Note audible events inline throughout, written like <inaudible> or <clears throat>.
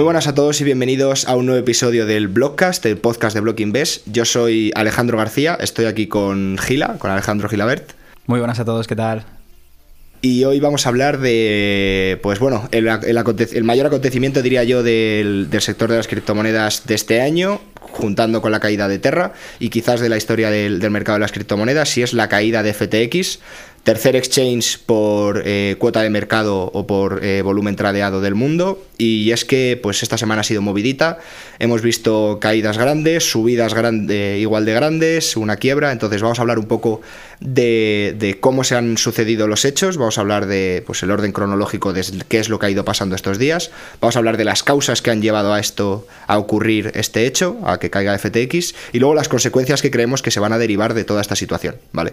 Muy buenas a todos y bienvenidos a un nuevo episodio del Blogcast, el podcast de Block Invest. Yo soy Alejandro García, estoy aquí con Gila, con Alejandro Gilabert. Muy buenas a todos, ¿qué tal? Y hoy vamos a hablar de, pues bueno, el, mayor acontecimiento, diría yo, del, sector de las criptomonedas de este año, juntando con la caída de Terra y quizás de la historia del, del mercado de las criptomonedas, si es la caída de FTX, tercer exchange por eh, cuota de mercado o por eh, volumen tradeado del mundo. Y es que pues esta semana ha sido movidita. Hemos visto caídas grandes subidas igual de grandes una quiebra. Entonces vamos a hablar un poco de, cómo se han sucedido los hechos. Vamos a hablar de pues el orden cronológico de qué es lo que ha ido pasando estos días. Vamos a hablar de las causas que han llevado a esto a ocurrir este hecho a que caiga FTX y luego las consecuencias que creemos que se van a derivar de toda esta situación vale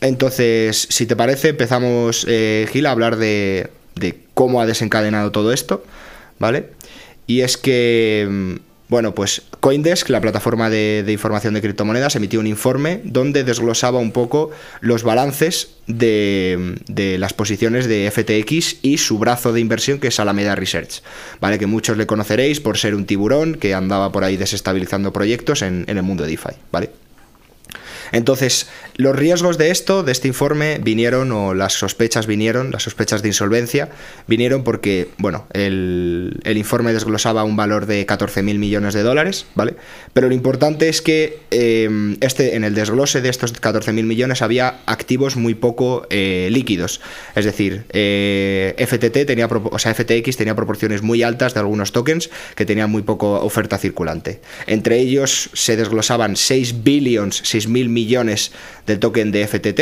entonces, si te parece, empezamos, eh, Gil, a hablar de, cómo ha desencadenado todo esto, ¿vale? Y es que, mm, bueno, pues Coindesk, la plataforma de, información de criptomonedas, emitió un informe donde desglosaba un poco los balances de, de, las posiciones de FTX y su brazo de inversión que es Alameda Research, ¿vale? Que muchos le conoceréis por ser un tiburón que andaba por ahí desestabilizando proyectos en el mundo de DeFi, ¿vale? Entonces, los riesgos de esto, de este informe, vinieron, o las sospechas vinieron, las sospechas de insolvencia, vinieron porque, bueno, el, informe desglosaba un valor de 14.000 millones de dólares, ¿vale? Pero lo importante es que em, este, en el desglose de estos 14.000 millones había activos muy poco eh, líquidos. Es decir, eh, FTT tenía, o sea, FTX tenía proporciones muy altas de algunos tokens que tenían muy poco oferta circulante. Entre ellos se desglosaban 6 billions, 6.000 millones millones del token de FTT,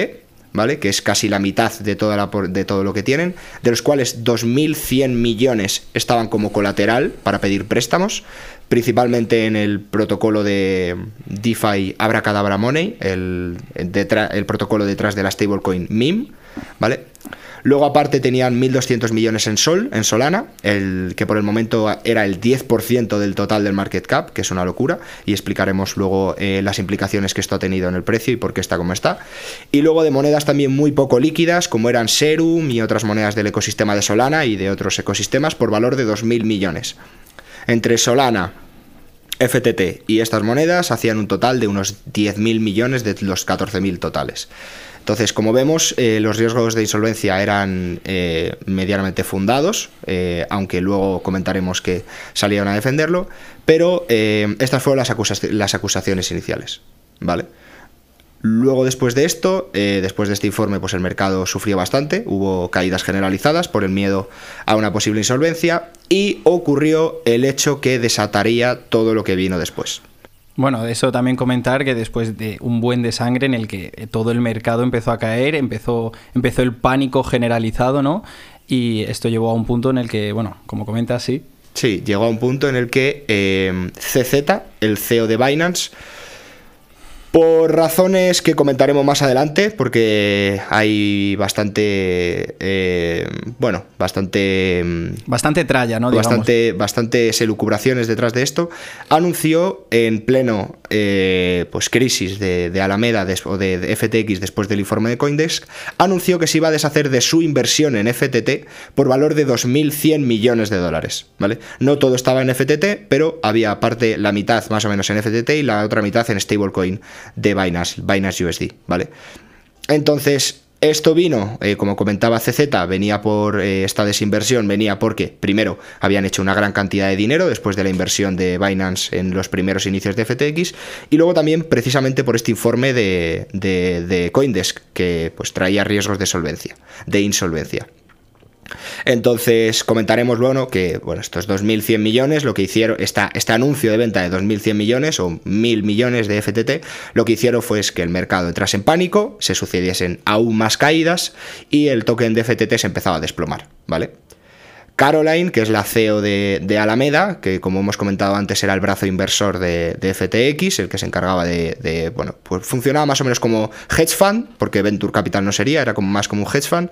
¿vale? Que es casi la mitad de, toda la, de todo lo que tienen, de los cuales 2.100 millones estaban como colateral para pedir préstamos, principalmente en el protocolo de DeFi Abracadabra Money, el, el protocolo detrás de la stablecoin MIM, ¿vale? Luego aparte tenían 1.200 millones en Sol, en Solana, el que por el momento era el 10% del total del market cap, que es una locura, y explicaremos luego eh, las implicaciones que esto ha tenido en el precio y por qué está como está. Y luego de monedas también muy poco líquidas, como eran Serum y otras monedas del ecosistema de Solana y de otros ecosistemas, por valor de 2.000 millones. Entre Solana, FTT y estas monedas hacían un total de unos 10.000 millones de los 14.000 totales. Entonces, como vemos, eh, los riesgos de insolvencia eran eh, medianamente fundados, eh, aunque luego comentaremos que salieron a defenderlo, pero estas fueron las, las, acusaciones iniciales. ¿Vale? Luego, después de esto, después de este informe, pues el mercado sufrió bastante, hubo caídas generalizadas por el miedo a una posible insolvencia y ocurrió el hecho que desataría todo lo que vino después. Bueno, eso también comentar que después de un buen de sangre en el que todo el mercado empezó a caer, empezó, empezó el pánico generalizado, ¿no? Y esto llevó a un punto en el que, bueno, como comentas, sí. Sí, llegó a un punto en el que eh, CZ, el CEO de Binance, por razones que comentaremos más adelante, porque hay bastante. Eh, bueno, bastante. Mm, bastante tralla, ¿no? Bastante, bastantes elucubraciones detrás de esto. Anunció en pleno eh, pues crisis de, Alameda o de, FTX después del informe de Coindesk, anunció que se iba a deshacer de su inversión en FTT por valor de 2.100 millones de dólares. ¿vale? No todo estaba en FTT, pero había parte, la mitad más o menos en FTT y la otra mitad en stablecoin de Binance, Binance USD, ¿vale? Entonces, esto vino, eh, como comentaba CZ, venía por eh, esta desinversión, venía porque, primero, habían hecho una gran cantidad de dinero después de la inversión de Binance en los primeros inicios de FTX, y luego también precisamente por este informe de, de, de Coindesk, que pues traía riesgos de solvencia, de insolvencia. Entonces comentaremos luego que bueno, estos 2.100 millones, lo que hicieron, esta, este anuncio de venta de 2.100 millones o 1.000 millones de FTT, lo que hicieron fue que el mercado entrase en pánico, se sucediesen aún más caídas y el token de FTT se empezaba a desplomar, ¿vale? Caroline, que es la CEO de, Alameda, que como hemos comentado antes era el brazo inversor de, FTX, el que se encargaba de, bueno, pues funcionaba más o menos como hedge fund, porque Venture Capital no sería, era como más como un hedge fund,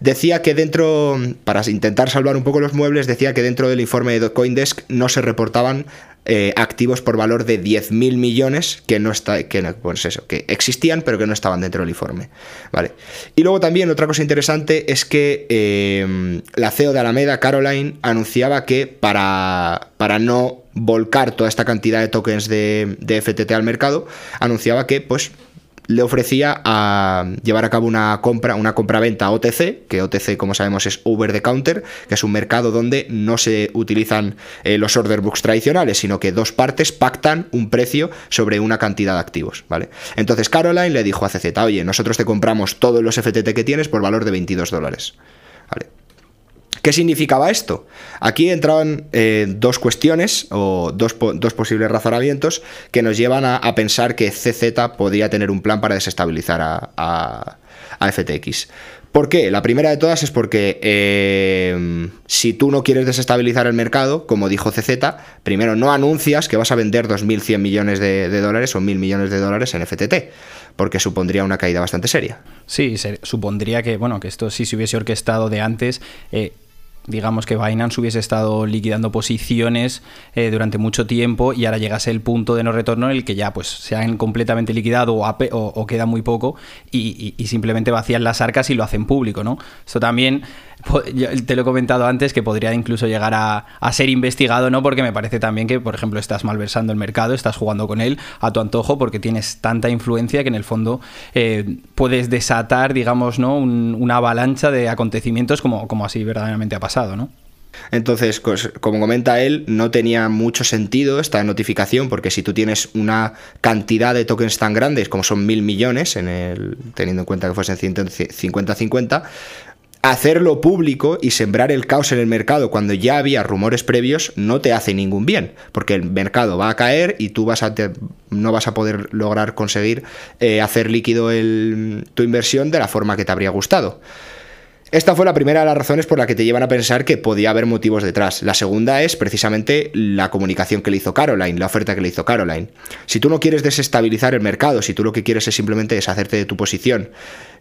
decía que dentro, para intentar salvar un poco los muebles, decía que dentro del informe de Coindesk no se reportaban eh, activos por valor de 10.000 millones que no está, que, pues eso, que existían pero que no estaban dentro del informe. Vale. Y luego también otra cosa interesante es que eh, la CEO de Alameda, Caroline anunciaba que para, para no volcar toda esta cantidad de tokens de, FTT al mercado, anunciaba que pues le ofrecía a llevar a cabo una compra, una compra-venta OTC, que OTC, como sabemos, es over the counter, que es un mercado donde no se utilizan eh, los order books tradicionales, sino que dos partes pactan un precio sobre una cantidad de activos, ¿vale? Entonces Caroline le dijo a CZ, oye, nosotros te compramos todos los FTT que tienes por valor de 22 dólares, ¿vale? ¿Qué significaba esto? Aquí entraban eh, dos cuestiones o dos, posibles razonamientos que nos llevan a, pensar que CZ podría tener un plan para desestabilizar a, FTX. ¿Por qué? La primera de todas es porque eh, si tú no quieres desestabilizar el mercado, como dijo CZ, primero no anuncias que vas a vender 2.100 millones de, dólares o 1.000 millones de dólares en FTT, porque supondría una caída bastante seria. Sí, supondría que, bueno, que esto sí se hubiese orquestado de antes. Eh, digamos que Binance hubiese estado liquidando posiciones eh, durante mucho tiempo y ahora llegase el punto de no retorno en el que ya pues se han completamente liquidado o, queda muy poco y, y, simplemente vacían las arcas y lo hacen público, ¿no? Esto también te lo he comentado antes que podría incluso llegar a, ser investigado, ¿no? Porque me parece también que, por ejemplo, estás malversando el mercado, estás jugando con él a tu antojo porque tienes tanta influencia que en el fondo eh, puedes desatar, digamos, ¿no? una avalancha de acontecimientos como, como así verdaderamente ha pasado, ¿no? Entonces, como comenta él, no tenía mucho sentido esta notificación porque si tú tienes una cantidad de tokens tan grandes como son mil millones, en el, teniendo en cuenta que fuesen 50-50, hacerlo público y sembrar el caos en el mercado cuando ya había rumores previos no te hace ningún bien, porque el mercado va a caer y tú vas a no vas a poder lograr conseguir eh, hacer líquido tu inversión de la forma que te habría gustado. Esta fue la primera de las razones por la que te llevan a pensar que podía haber motivos detrás. La segunda es precisamente la comunicación que le hizo Caroline, la oferta que le hizo Caroline. Si tú no quieres desestabilizar el mercado, si tú lo que quieres es simplemente deshacerte de tu posición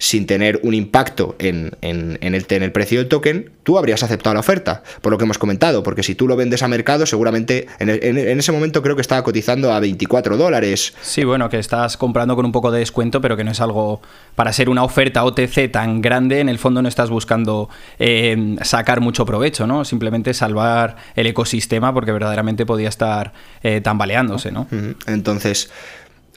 sin tener un impacto en, el, el, precio del token, tú habrías aceptado la oferta, por lo que hemos comentado, porque si tú lo vendes a mercado, seguramente en, ese momento creo que estaba cotizando a 24 dólares. Sí, bueno, que estás comprando con un poco de descuento, pero que no es algo para ser una oferta OTC tan grande, en el fondo no estás buscando buscando eh, sacar mucho provecho, ¿no? Simplemente salvar el ecosistema porque verdaderamente podía estar eh, tambaleándose, ¿no? Entonces,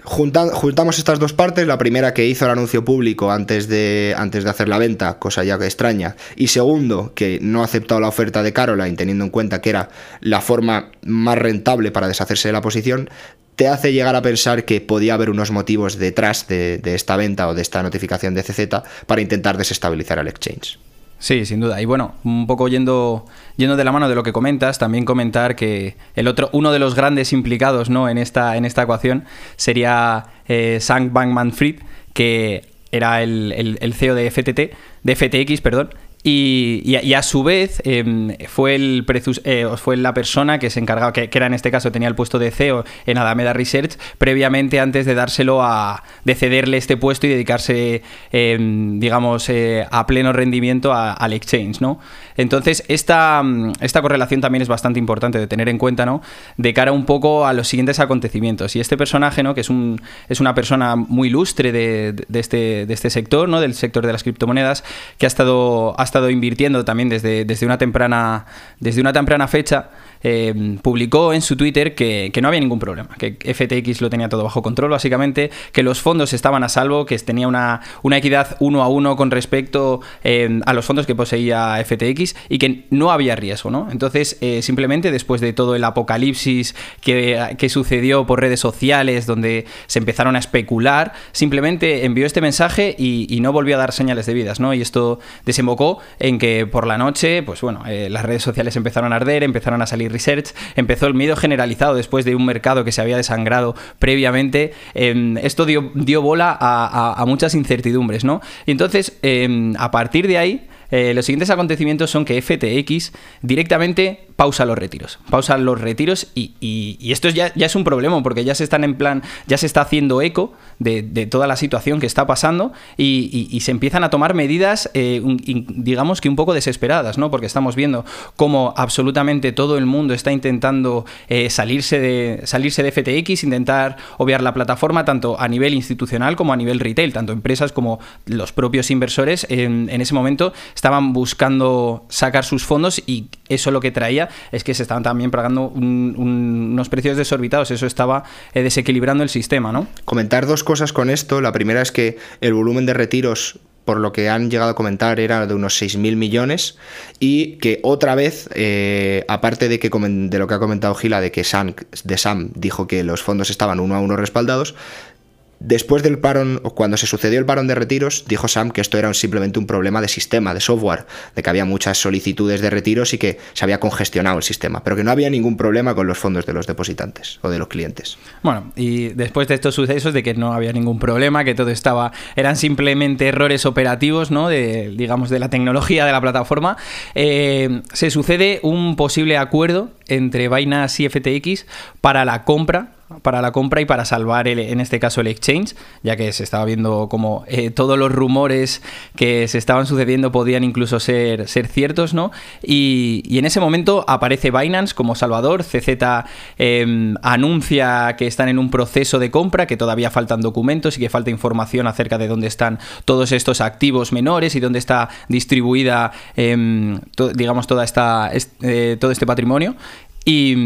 juntamos estas dos partes, la primera que hizo el anuncio público antes de, antes de hacer la venta, cosa ya que extraña, y segundo, que no ha aceptado la oferta de Caroline teniendo en cuenta que era la forma más rentable para deshacerse de la posición, te hace llegar a pensar que podía haber unos motivos detrás de, esta venta o de esta notificación de CZ para intentar desestabilizar el exchange. Sí, sin duda. Y bueno, un poco yendo, yendo de la mano de lo que comentas, también comentar que el otro, uno de los grandes implicados ¿no? en, esta, en esta ecuación sería eh, Sam Bankman-Fried, que era el, el, CEO de FTT, de FTX, perdón, y, a su vez em, fue, el eh, fue la persona que se encargaba, que, era en este caso tenía el puesto de CEO en Alameda Research, previamente antes de dárselo a. de cederle este puesto y dedicarse, em, digamos, eh, a pleno rendimiento al exchange, ¿no? Entonces, esta, esta correlación también es bastante importante de tener en cuenta, ¿no? De cara un poco a los siguientes acontecimientos. Y este personaje, ¿no? Que es, un, es una persona muy ilustre de, este, de este sector, ¿no? Del sector de las criptomonedas, que ha estado, ha estado invirtiendo también desde, desde, una, temprana, desde una temprana fecha, eh, publicó en su Twitter que, no había ningún problema, que FTX lo tenía todo bajo control, básicamente, que los fondos estaban a salvo, que tenía una, una equidad uno a uno con respecto eh, a los fondos que poseía FTX y que no había riesgo, ¿no? Entonces, eh, simplemente después de todo el apocalipsis que, que sucedió por redes sociales, donde se empezaron a especular, simplemente envió este mensaje y, no volvió a dar señales de vidas, ¿no? Y esto desembocó en que por la noche, pues bueno, las redes sociales empezaron a arder, empezaron a salir research, empezó el miedo generalizado después de un mercado que se había desangrado previamente. Em, esto dio, bola a, muchas incertidumbres, ¿no? Y entonces, em, a partir de ahí, eh, los siguientes acontecimientos son que FTX directamente pausa los retiros. Pausa los retiros y, esto ya, es un problema porque ya se están en plan, ya se está haciendo eco de, toda la situación que está pasando y, se empiezan a tomar medidas, eh, digamos que un poco desesperadas, ¿no? Porque estamos viendo cómo absolutamente todo el mundo está intentando eh, salirse, de, salirse de FTX, intentar obviar la plataforma tanto a nivel institucional como a nivel retail, tanto empresas como los propios inversores en, ese momento estaban buscando sacar sus fondos y eso lo que traía es que se estaban también pagando unos precios desorbitados, eso estaba eh, desequilibrando el sistema, ¿no? Comentar dos cosas con esto. La primera es que el volumen de retiros por lo que han llegado a comentar, era de unos 6.000 millones y que otra vez, eh, aparte de, que, de lo que ha comentado Gila, de que de Sam dijo que los fondos estaban uno a uno respaldados, Después del parón, o cuando se sucedió el parón de retiros, dijo Sam que esto era simplemente un problema de sistema, de software, de que había muchas solicitudes de retiros y que se había congestionado el sistema, pero que no había ningún problema con los fondos de los depositantes o de los clientes. Bueno, y después de estos sucesos de que no había ningún problema, que todo estaba, eran simplemente errores operativos, ¿no? De, digamos, de la tecnología de la plataforma, eh, se sucede un posible acuerdo entre Binance y FTX para la compra para la compra y para salvar, el, en este caso, el exchange, ya que se estaba viendo como eh, todos los rumores que se estaban sucediendo podían incluso ser, ser ciertos, ¿no? Y, en ese momento aparece Binance como salvador, CZ em, anuncia que están en un proceso de compra, que todavía faltan documentos y que falta información acerca de dónde están todos estos activos menores y dónde está distribuida, em, digamos, toda esta, eh, todo este patrimonio. Y,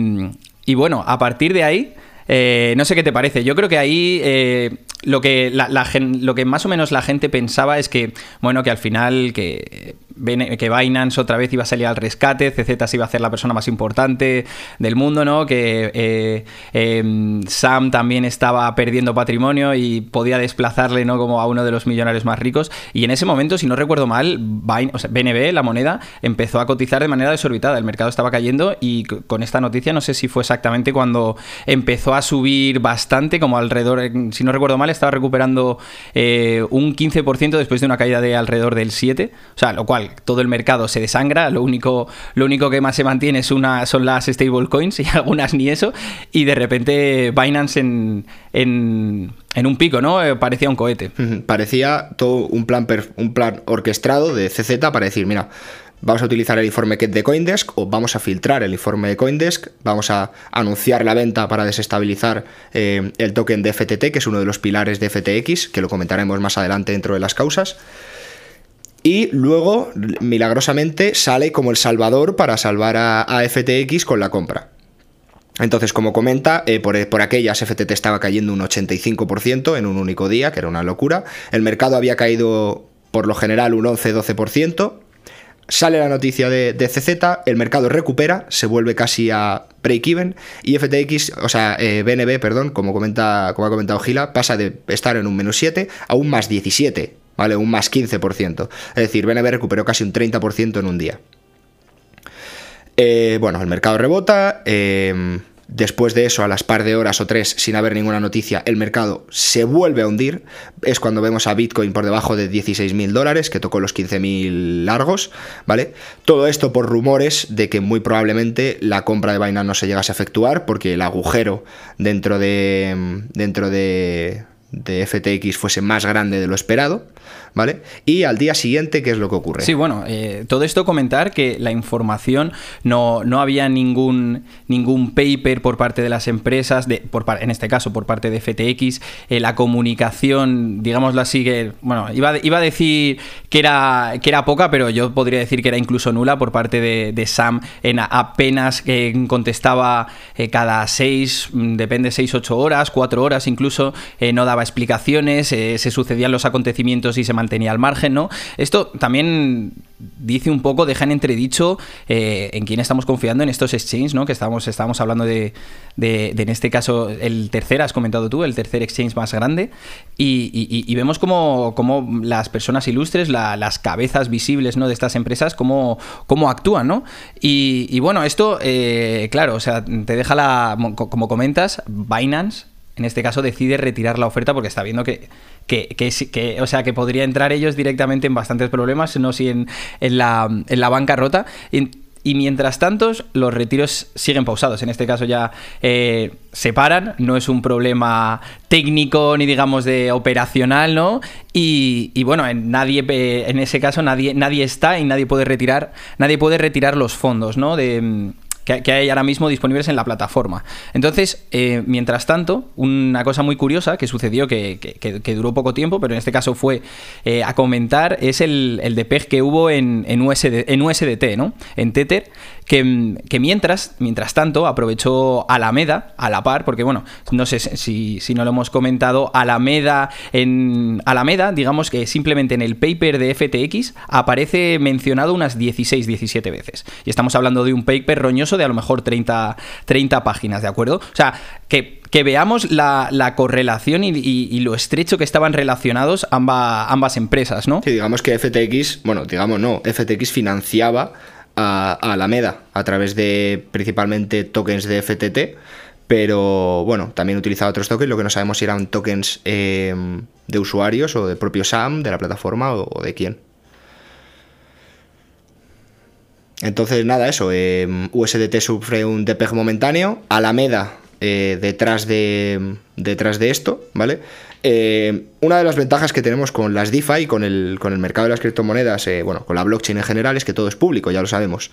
y bueno, a partir de ahí eh, no sé qué te parece. Yo creo que ahí eh, lo, que lo que más o menos la gente pensaba es que, bueno, que al final que que Binance otra vez iba a salir al rescate, CZ se iba a hacer la persona más importante del mundo, ¿no? Que eh, em, Sam también estaba perdiendo patrimonio y podía desplazarle, ¿no? Como a uno de los millonarios más ricos. Y en ese momento, si no recuerdo mal, BNB, la moneda, empezó a cotizar de manera desorbitada. El mercado estaba cayendo y con esta noticia no sé si fue exactamente cuando empezó a subir bastante, como alrededor, si no recuerdo mal, estaba recuperando eh, un 15% después de una caída de alrededor del 7%. O sea, lo cual todo el mercado se desangra, lo único, lo único que más se mantiene es una, son las stablecoins y <laughs> algunas ni eso, y de repente Binance en, en, un pico, ¿no? Eh, parecía un cohete. Parecía todo un plan, un plan orquestado de CZ para decir, mira, vamos a utilizar el informe de Coindesk o vamos a filtrar el informe de Coindesk, vamos a anunciar la venta para desestabilizar eh, el token de FTT, que es uno de los pilares de FTX, que lo comentaremos más adelante dentro de las causas. Y luego, milagrosamente, sale como el salvador para salvar a, FTX con la compra. Entonces, como comenta, eh, por, por, aquellas FTT estaba cayendo un 85% en un único día, que era una locura. El mercado había caído por lo general un 11-12%. Sale la noticia de, CZ, el mercado recupera, se vuelve casi a break-even y FTX, o sea, BNB, eh, perdón, como, comenta, como ha comentado Gila, pasa de estar en un menos 7 a un más 17. ¿Vale? Un más 15%. Es decir, BNB recuperó casi un 30% en un día. Eh, bueno, el mercado rebota. Eh, después de eso, a las par de horas o tres, sin haber ninguna noticia, el mercado se vuelve a hundir. Es cuando vemos a Bitcoin por debajo de 16.000 dólares, que tocó los 15.000 largos, ¿vale? Todo esto por rumores de que muy probablemente la compra de Binance no se llegase a efectuar, porque el agujero dentro de. dentro de de FTX fuese más grande de lo esperado, ¿vale? Y al día siguiente, ¿qué es lo que ocurre? Sí, bueno, eh, todo esto comentar que la información no, no, había ningún, ningún paper por parte de las empresas, de, por, en este caso por parte de FTX, eh, la comunicación, digámoslo así, que, bueno, iba, iba a decir que era, que era poca, pero yo podría decir que era incluso nula por parte de, Sam, en apenas que contestaba eh, cada seis, depende, seis, ocho horas, cuatro horas incluso, no daba explicaciones, se sucedían los acontecimientos y se mantenía al margen, ¿no? Esto también dice un poco, deja en entredicho eh, en quién estamos confiando en estos exchanges, ¿no? Que estamos, estamos hablando de, en este caso, el tercer, has comentado tú, el tercer exchange más grande, y, vemos como, las personas ilustres, las cabezas visibles ¿no? de estas empresas, cómo, cómo actúan, ¿no? Y, bueno, esto, eh, claro, o sea, te deja la, como comentas, Binance, en este caso decide retirar la oferta porque está viendo que que, o sea, que podría entrar ellos directamente en bastantes problemas, no si en, en, la, en la bancarrota. y mientras tanto, los retiros siguen pausados. En este caso ya eh, se paran, no es un problema técnico ni digamos de operacional, ¿no? Y, y, bueno, en nadie en ese caso nadie, nadie está y nadie puede retirar, nadie puede retirar los fondos, ¿no? De, que, hay ahora mismo disponibles en la plataforma. Entonces, eh, mientras tanto, una cosa muy curiosa que sucedió que, duró poco tiempo, pero en este caso fue eh, a comentar, es el, el PEG que hubo en, en, en USDT, ¿no? En Tether, que, mientras, mientras tanto, aprovechó Alameda a la par, porque bueno, no sé si, si no lo hemos comentado, Alameda en Alameda, digamos que simplemente en el paper de FTX aparece mencionado unas 16, 17 veces. Y estamos hablando de un paper roñoso de a lo mejor 30, 30 páginas, ¿de acuerdo? O sea, que, veamos la, correlación y, lo estrecho que estaban relacionados ambas empresas, ¿no? Sí, digamos que FTX, bueno, digamos no, FTX financiaba a, Alameda a través de principalmente tokens de FTT, pero bueno, también utilizaba otros tokens, lo que no sabemos si eran tokens eh, de usuarios o de propio SAM, de la plataforma o, de quién. Entonces, nada, eso. Eh, USDT sufre un depeg momentáneo. Alameda eh, detrás, de, detrás de esto, ¿vale? Eh, una de las ventajas que tenemos con las DeFi, con el, con el mercado de las criptomonedas, eh, bueno, con la blockchain en general, es que todo es público, ya lo sabemos.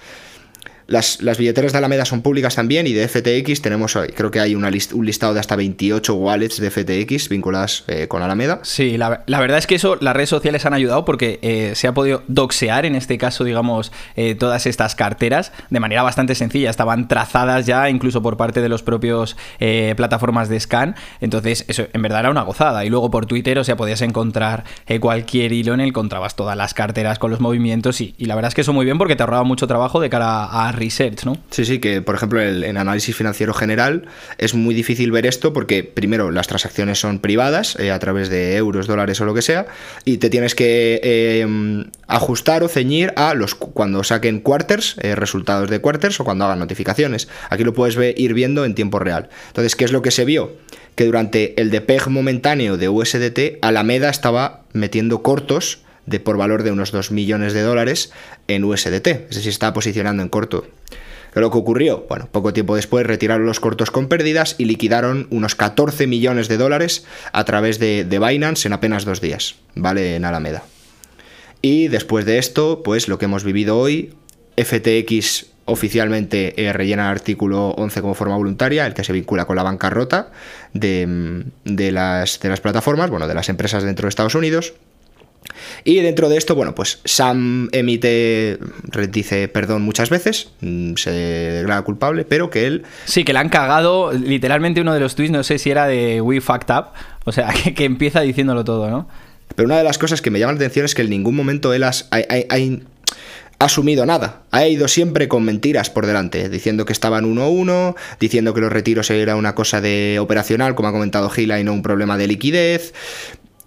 Las, billeteras de Alameda son públicas también y de FTX tenemos, creo que hay una un listado de hasta 28 wallets de FTX vinculadas eh, con Alameda. Sí, la, verdad es que eso las redes sociales han ayudado porque eh, se ha podido doxear, en este caso, digamos, eh, todas estas carteras de manera bastante sencilla. Estaban trazadas ya incluso por parte de los propios plataformas de scan. Entonces, eso en verdad era una gozada. Y luego por Twitter, o sea, podías encontrar cualquier hilo en el encontrabas todas las carteras con los movimientos y, y la verdad es que eso muy bien porque te ahorraba mucho trabajo de cara a research, ¿no? Sí, sí, que por ejemplo en análisis financiero general es muy difícil ver esto porque primero las transacciones son privadas eh, a través de euros, dólares o lo que sea y te tienes que eh, ajustar o ceñir a los cuando saquen quarters, eh, resultados de quarters o cuando hagan notificaciones. Aquí lo puedes ver, ir viendo en tiempo real. Entonces, ¿qué es lo que se vio? Que durante el depeg momentáneo de USDT, Alameda estaba metiendo cortos de por valor de unos 2 millones de dólares en USDT, es decir, está posicionando en corto. ¿Qué lo que ocurrió? Bueno, poco tiempo después retiraron los cortos con pérdidas y liquidaron unos 14 millones de dólares a través de, de Binance en apenas dos días, ¿vale? En Alameda. Y después de esto, pues lo que hemos vivido hoy, FTX oficialmente eh, rellena el artículo 11 como forma voluntaria, el que se vincula con la bancarrota de, de, las, de las plataformas, bueno, de las empresas dentro de Estados Unidos. Y dentro de esto, bueno, pues Sam emite, dice perdón muchas veces, mm, se declara culpable, pero que él... Sí, que le han cagado, literalmente uno de los tweets, no sé si era de We Fucked Up, o sea, <laughs> que, empieza diciéndolo todo, ¿no? Pero una de las cosas que me llama la atención es que en ningún momento él ha, asumido nada. Ha ido siempre con mentiras por delante, diciendo que estaban uno a uno, diciendo que los retiros era una cosa de operacional, como ha comentado Gila, y no un problema de liquidez.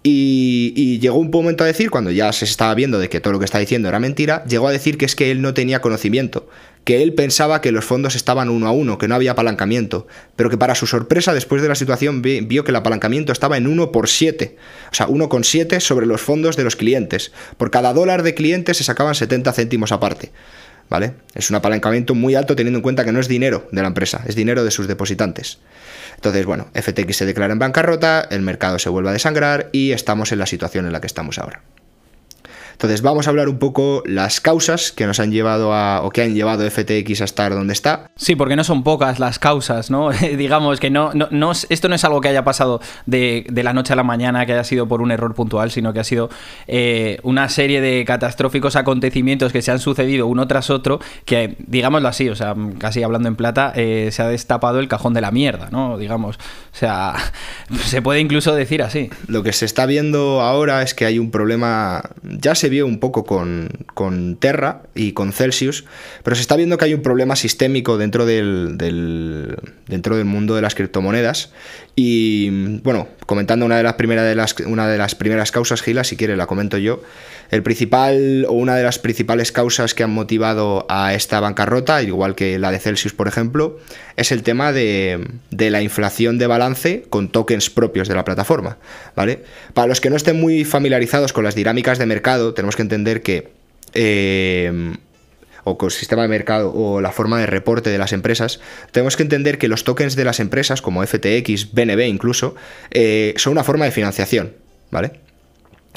Y, llegó un momento a decir, cuando ya se estaba viendo de que todo lo que está diciendo era mentira, llegó a decir que es que él no tenía conocimiento, que él pensaba que los fondos estaban uno a uno, que no había apalancamiento, pero que para su sorpresa, después de la situación, vio que el apalancamiento estaba en 1 por 7, o sea, 1 con 7 sobre los fondos de los clientes. Por cada dólar de clientes se sacaban 70 céntimos aparte. ¿Vale? Es un apalancamiento muy alto teniendo en cuenta que no es dinero de la empresa, es dinero de sus depositantes. Entonces, bueno, FTX se declara en bancarrota, el mercado se vuelve a desangrar y estamos en la situación en la que estamos ahora. Entonces vamos a hablar un poco las causas que nos han llevado a, o que han llevado FTX a estar donde está. Sí, porque no son pocas las causas, ¿no? <laughs> Digamos que no, no, esto no es algo que haya pasado de, la noche a la mañana, que haya sido por un error puntual, sino que ha sido eh, una serie de catastróficos acontecimientos que se han sucedido uno tras otro, que, digámoslo así, o sea, casi hablando en plata, eh, se ha destapado el cajón de la mierda, ¿no? Digamos, o sea, <laughs> se puede incluso decir así. Lo que se está viendo ahora es que hay un problema, ya se vio un poco con, Terra y con Celsius, pero se está viendo que hay un problema sistémico dentro del, dentro del mundo de las criptomonedas. Y bueno, comentando una de las primeras de las, una de las primeras causas, Gila, si quiere la comento yo. El principal o una de las principales causas que han motivado a esta bancarrota, igual que la de Celsius, por ejemplo, es el tema de, la inflación de balance con tokens propios de la plataforma. ¿vale? Para los que no estén muy familiarizados con las dinámicas de mercado, tenemos que entender que. Eh, o con el sistema de mercado o la forma de reporte de las empresas, tenemos que entender que los tokens de las empresas, como FTX, BNB incluso, eh, son una forma de financiación, ¿vale?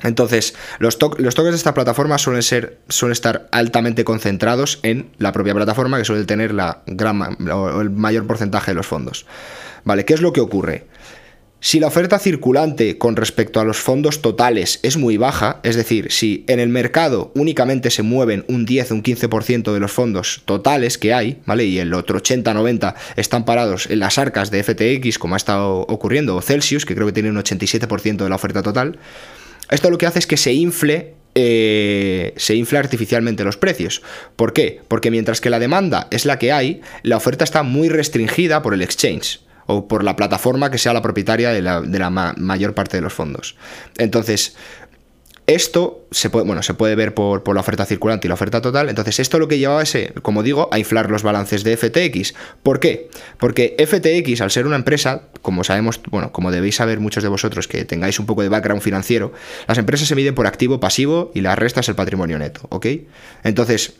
Entonces, los, los, tokens de esta plataforma suelen, ser, suelen estar altamente concentrados en la propia plataforma, que suele tener la gran, o el mayor porcentaje de los fondos. ¿Vale? ¿Qué es lo que ocurre? Si la oferta circulante con respecto a los fondos totales es muy baja, es decir, si en el mercado únicamente se mueven un 10 o un 15% de los fondos totales que hay, ¿vale? Y el otro 80-90 están parados en las arcas de FTX, como ha estado ocurriendo, o Celsius, que creo que tiene un 87% de la oferta total, esto lo que hace es que se infle eh, se infla artificialmente los precios. ¿Por qué? Porque mientras que la demanda es la que hay, la oferta está muy restringida por el exchange o por la plataforma que sea la propietaria de la, mayor parte de los fondos. Entonces, esto se puede, bueno, se puede ver por, la oferta circulante y la oferta total. Entonces, esto lo que llevaba es, como digo, a inflar los balances de FTX. ¿Por qué? Porque FTX, al ser una empresa, como sabemos, bueno, como debéis saber muchos de vosotros que tengáis un poco de background financiero, las empresas se miden por activo pasivo y la resta es el patrimonio neto, ¿ok? Entonces,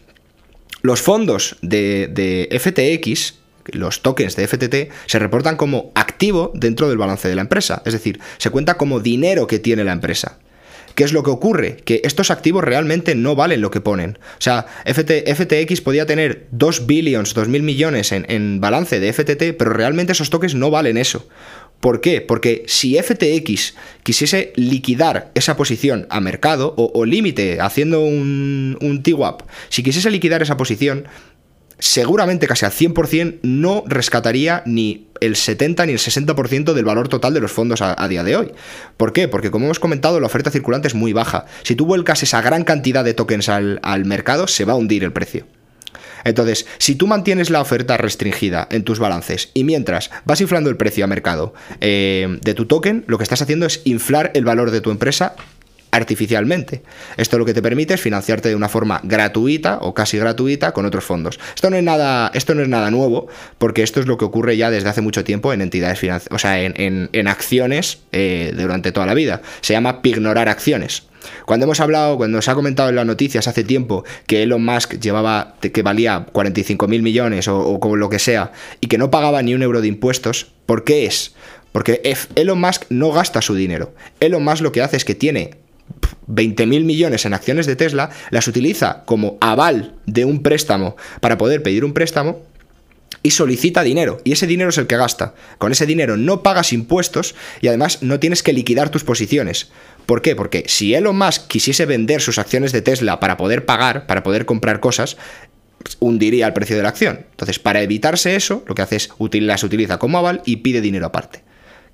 los fondos de, de FTX los tokens de FTT se reportan como activo dentro del balance de la empresa. Es decir, se cuenta como dinero que tiene la empresa. ¿Qué es lo que ocurre? Que estos activos realmente no valen lo que ponen. O sea, FTX podía tener 2 billions, 2 mil millones en, balance de FTT, pero realmente esos tokens no valen eso. ¿Por qué? Porque si FTX quisiese liquidar esa posición a mercado o, límite haciendo un, un TWAP, si quisiese liquidar esa posición, seguramente casi al 100% no rescataría ni el 70 ni el 60% del valor total de los fondos a, día de hoy. ¿Por qué? Porque como hemos comentado, la oferta circulante es muy baja. Si tú vuelcas esa gran cantidad de tokens al, mercado, se va a hundir el precio. Entonces, si tú mantienes la oferta restringida en tus balances y mientras vas inflando el precio a mercado eh, de tu token, lo que estás haciendo es inflar el valor de tu empresa artificialmente. Esto lo que te permite es financiarte de una forma gratuita o casi gratuita con otros fondos. Esto no es nada, esto no es nada nuevo, porque esto es lo que ocurre ya desde hace mucho tiempo en entidades financieras, o sea, en, acciones eh, durante toda la vida. Se llama pignorar acciones. Cuando hemos hablado, cuando se ha comentado en las noticias hace tiempo que Elon Musk llevaba, que valía 45 mil millones o, o como lo que sea, y que no pagaba ni un euro de impuestos, ¿por qué es? Porque Elon Musk no gasta su dinero. Elon Musk lo que hace es que tiene 20.000 millones en acciones de Tesla, las utiliza como aval de un préstamo para poder pedir un préstamo y solicita dinero. Y ese dinero es el que gasta. Con ese dinero no pagas impuestos y además no tienes que liquidar tus posiciones. ¿Por qué? Porque si Elon Musk quisiese vender sus acciones de Tesla para poder pagar, para poder comprar cosas, hundiría el precio de la acción. Entonces, para evitarse eso, lo que hace es las utiliza como aval y pide dinero aparte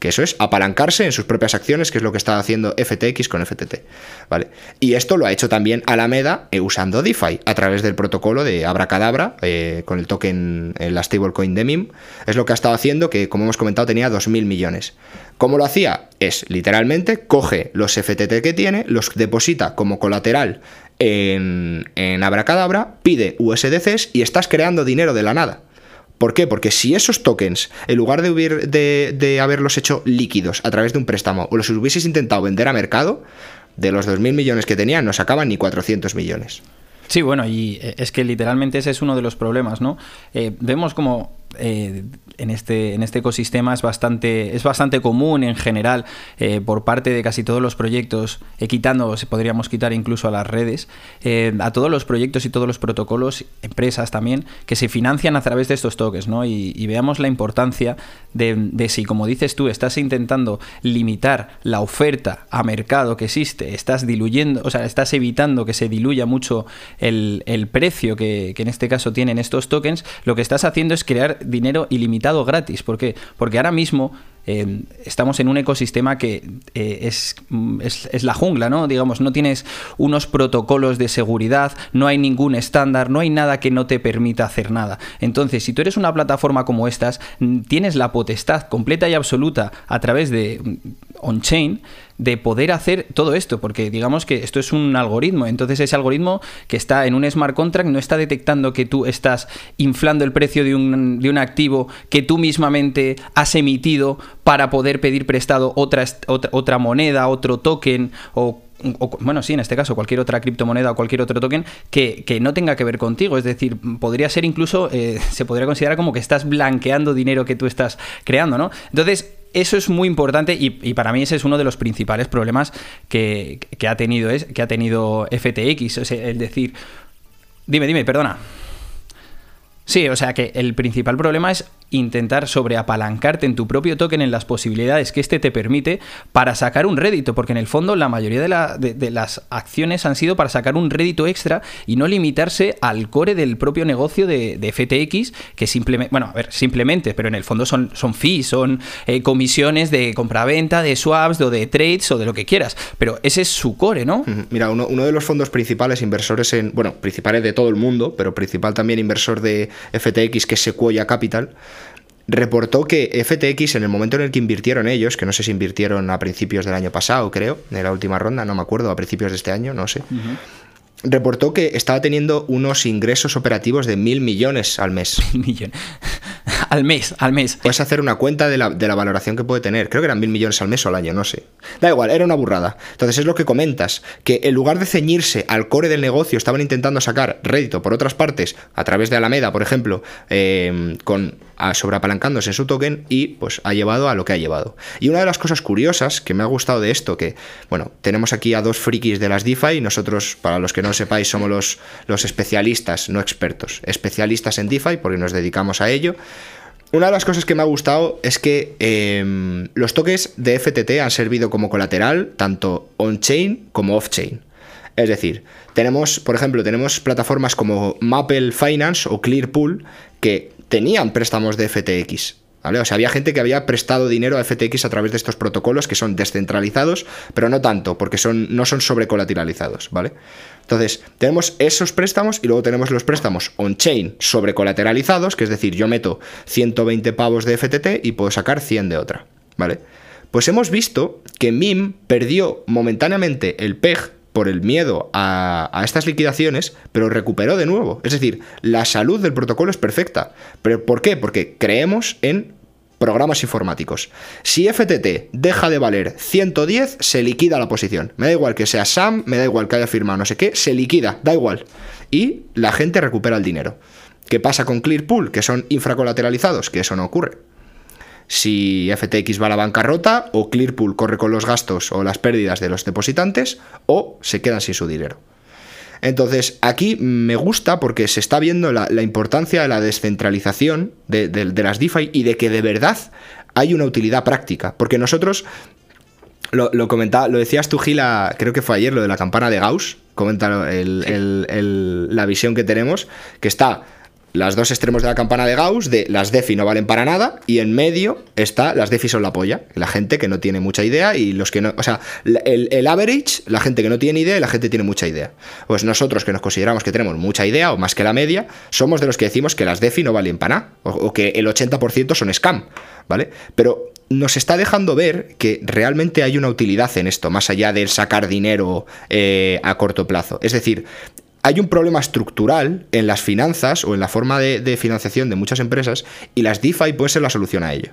que eso es apalancarse en sus propias acciones, que es lo que está haciendo FTX con FTT. ¿vale? Y esto lo ha hecho también Alameda eh, usando DeFi a través del protocolo de Abracadabra eh, con el token, en la stablecoin de MIM. Es lo que ha estado haciendo, que como hemos comentado tenía 2.000 millones. ¿Cómo lo hacía? Es literalmente coge los FTT que tiene, los deposita como colateral en, en Abracadabra, pide USDCs y estás creando dinero de la nada. ¿Por qué? Porque si esos tokens, en lugar de, haberlos hecho líquidos a través de un préstamo, o los hubieses intentado vender a mercado, de los 2.000 millones que tenían no sacaban ni 400 millones. Sí, bueno, y eh, es que literalmente ese es uno de los problemas, ¿no? Eh, vemos como eh, en, este, en este ecosistema es bastante, es bastante común en general eh, por parte de casi todos los proyectos, eh, quitando, se podríamos quitar incluso a las redes, a todos los proyectos y todos los protocolos, empresas también, que se financian a través de estos toques, ¿no? Y, veamos la importancia de, si, como dices tú, estás intentando limitar la oferta a mercado que existe, estás diluyendo, o sea, estás evitando que se diluya mucho el, precio que, que en este caso tienen estos tokens, lo que estás haciendo es crear dinero ilimitado gratis. ¿Por qué? Porque ahora mismo eh, estamos en un ecosistema que eh, es, es, la jungla, ¿no? Digamos, no tienes unos protocolos de seguridad, no hay ningún estándar, no hay nada que no te permita hacer nada. Entonces, si tú eres una plataforma como estas, tienes la potestad completa y absoluta a través de mm, on-chain de poder hacer todo esto, porque digamos que esto es un algoritmo, entonces ese algoritmo que está en un smart contract no está detectando que tú estás inflando el precio de un, de un activo que tú mismamente has emitido para poder pedir prestado otra, otra, moneda, otro token o bueno, sí, en este caso, cualquier otra criptomoneda o cualquier otro token que, no tenga que ver contigo. Es decir, podría ser incluso, eh, se podría considerar como que estás blanqueando dinero que tú estás creando, ¿no? Entonces, eso es muy importante y, para mí ese es uno de los principales problemas que, ha, tenido, es, que ha tenido FTX. Es el decir, dime, dime, perdona. Sí, o sea que el principal problema es intentar sobreapalancarte en tu propio token en las posibilidades que este te permite para sacar un rédito, porque en el fondo la mayoría de, las acciones han sido para sacar un rédito extra y no limitarse al core del propio negocio de, FTX, que simplemente, bueno, a ver, simplemente, pero en el fondo son, son fees, son eh, comisiones de compraventa, de swaps, o de trades o de lo que quieras, pero ese es su core, ¿no? Mira, uno, uno de los fondos principales inversores en, bueno, principales de todo el mundo, pero principal también inversor de FTX, que es Sequoia Capital, reportó que FTX en el momento en el que invirtieron ellos, que no sé si invirtieron a principios del año pasado, creo, en la última ronda, no me acuerdo, a principios de este año, no sé, reportó que estaba teniendo unos ingresos operativos de mil millones al mes. <laughs> Mil millones. Al mes, al mes. Puedes hacer una cuenta de la, valoración que puede tener. Creo que eran mil millones al mes o al año, no sé. Da igual, era una burrada. Entonces es lo que comentas, que en lugar de ceñirse al core del negocio, estaban intentando sacar rédito por otras partes, a través de Alameda, por ejemplo, eh, con sobreapalancándose en su token y pues ha llevado a lo que ha llevado. Y una de las cosas curiosas que me ha gustado de esto, que bueno, tenemos aquí a dos frikis de las DeFi, nosotros, para los que no sepáis, somos los, los especialistas, no expertos, especialistas en DeFi porque nos dedicamos a ello. Una de las cosas que me ha gustado es que em, los toques de FTT han servido como colateral tanto on-chain como off-chain. Es decir, tenemos, por ejemplo, tenemos plataformas como Maple Finance o Clearpool que tenían préstamos de FTX. ¿Vale? O sea, había gente que había prestado dinero a FTX a través de estos protocolos que son descentralizados, pero no tanto, porque son, no son sobrecolateralizados, ¿vale? Entonces, tenemos esos préstamos y luego tenemos los préstamos on-chain sobrecolateralizados, que es decir, yo meto 120 pavos de FTT y puedo sacar 100 de otra, ¿vale? Pues hemos visto que MIM perdió momentáneamente el PEG por el miedo a, a, estas liquidaciones, pero recuperó de nuevo. Es decir, la salud del protocolo es perfecta. ¿Pero por qué? Porque creemos en programas informáticos. Si FTT deja de valer 110, se liquida la posición. Me da igual que sea SAM, me da igual que haya firmado no sé qué, se liquida, da igual. Y la gente recupera el dinero. ¿Qué pasa con Clearpool? Que son infracolateralizados, que eso no ocurre. Si FTX va a la bancarrota, o Clearpool corre con los gastos o las pérdidas de los depositantes, o se quedan sin su dinero. Entonces, aquí me gusta porque se está viendo la, importancia de la descentralización de, las DeFi y de que de verdad hay una utilidad práctica. Porque nosotros, lo, lo, comentaba, lo decías tú, Gila, creo que fue ayer, lo de la campana de Gauss, comenta la visión que tenemos, que está las dos extremos de la campana de Gauss de las DeFi no valen para nada y en medio está las DeFi son la polla, la gente que no tiene mucha idea y los que no, o sea, el, average, la gente que no tiene idea y la gente tiene mucha idea. Pues nosotros que nos consideramos que tenemos mucha idea o más que la media, somos de los que decimos que las DeFi no valen para nada o, que el 80% son scam, ¿vale? Pero nos está dejando ver que realmente hay una utilidad en esto, más allá de sacar dinero eh, a corto plazo. Es decir, hay un problema estructural en las finanzas o en la forma de, financiación de muchas empresas y las DeFi puede ser la solución a ello.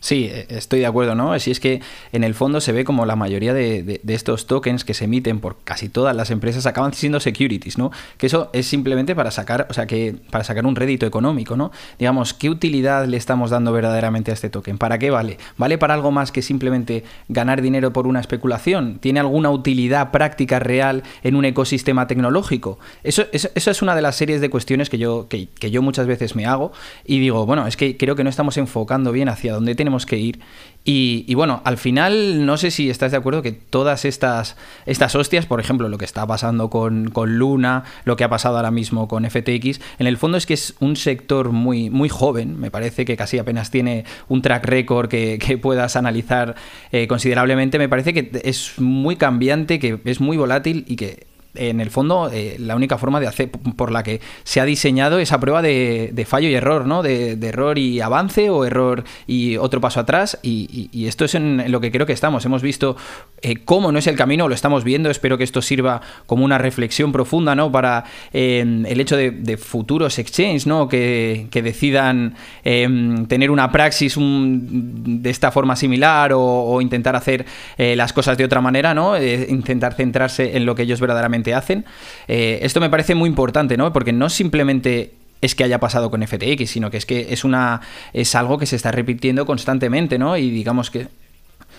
Sí, e, estoy de acuerdo, ¿no? Así es que en el fondo se ve como la mayoría de, estos tokens que se emiten por casi todas las empresas acaban siendo securities, ¿no? Que eso es simplemente para sacar, o sea, que para sacar un rédito económico, ¿no? Digamos, ¿qué utilidad le estamos dando verdaderamente a este token? ¿Para qué vale? ¿Vale para algo más que simplemente ganar dinero por una especulación? ¿Tiene alguna utilidad práctica real en un ecosistema tecnológico? Eso, eso, es una de las series de cuestiones que yo, que, que yo muchas veces me hago y digo, bueno, es que creo que no estamos enfocando bien hacia dónde tenemos que ir. Y, bueno, al final, no sé si estás de acuerdo que todas estas, estas hostias, por ejemplo, lo que está pasando con, Luna, lo que ha pasado ahora mismo con FTX, en el fondo es que es un sector muy, muy joven, me parece que casi apenas tiene un track record que, puedas analizar eh, considerablemente, me parece que es muy cambiante, que es muy volátil y que en el fondo, eh, la única forma de hacer, por la que se ha diseñado esa prueba de, fallo y error, ¿no? De, error y avance o error y otro paso atrás. Y, esto es en, lo que creo que estamos. Hemos visto eh, cómo no es el camino, lo estamos viendo. Espero que esto sirva como una reflexión profunda, ¿no? Para eh, el hecho de, futuros exchanges, ¿no? Que, decidan tener una praxis de esta forma similar o, intentar hacer las cosas de otra manera, ¿no? intentar centrarse en lo que ellos verdaderamente hacen. Eh, esto me parece muy importante, ¿no? Porque no simplemente es que haya pasado con FTX, sino que es que es una es algo que se está repitiendo constantemente, ¿no? Y digamos que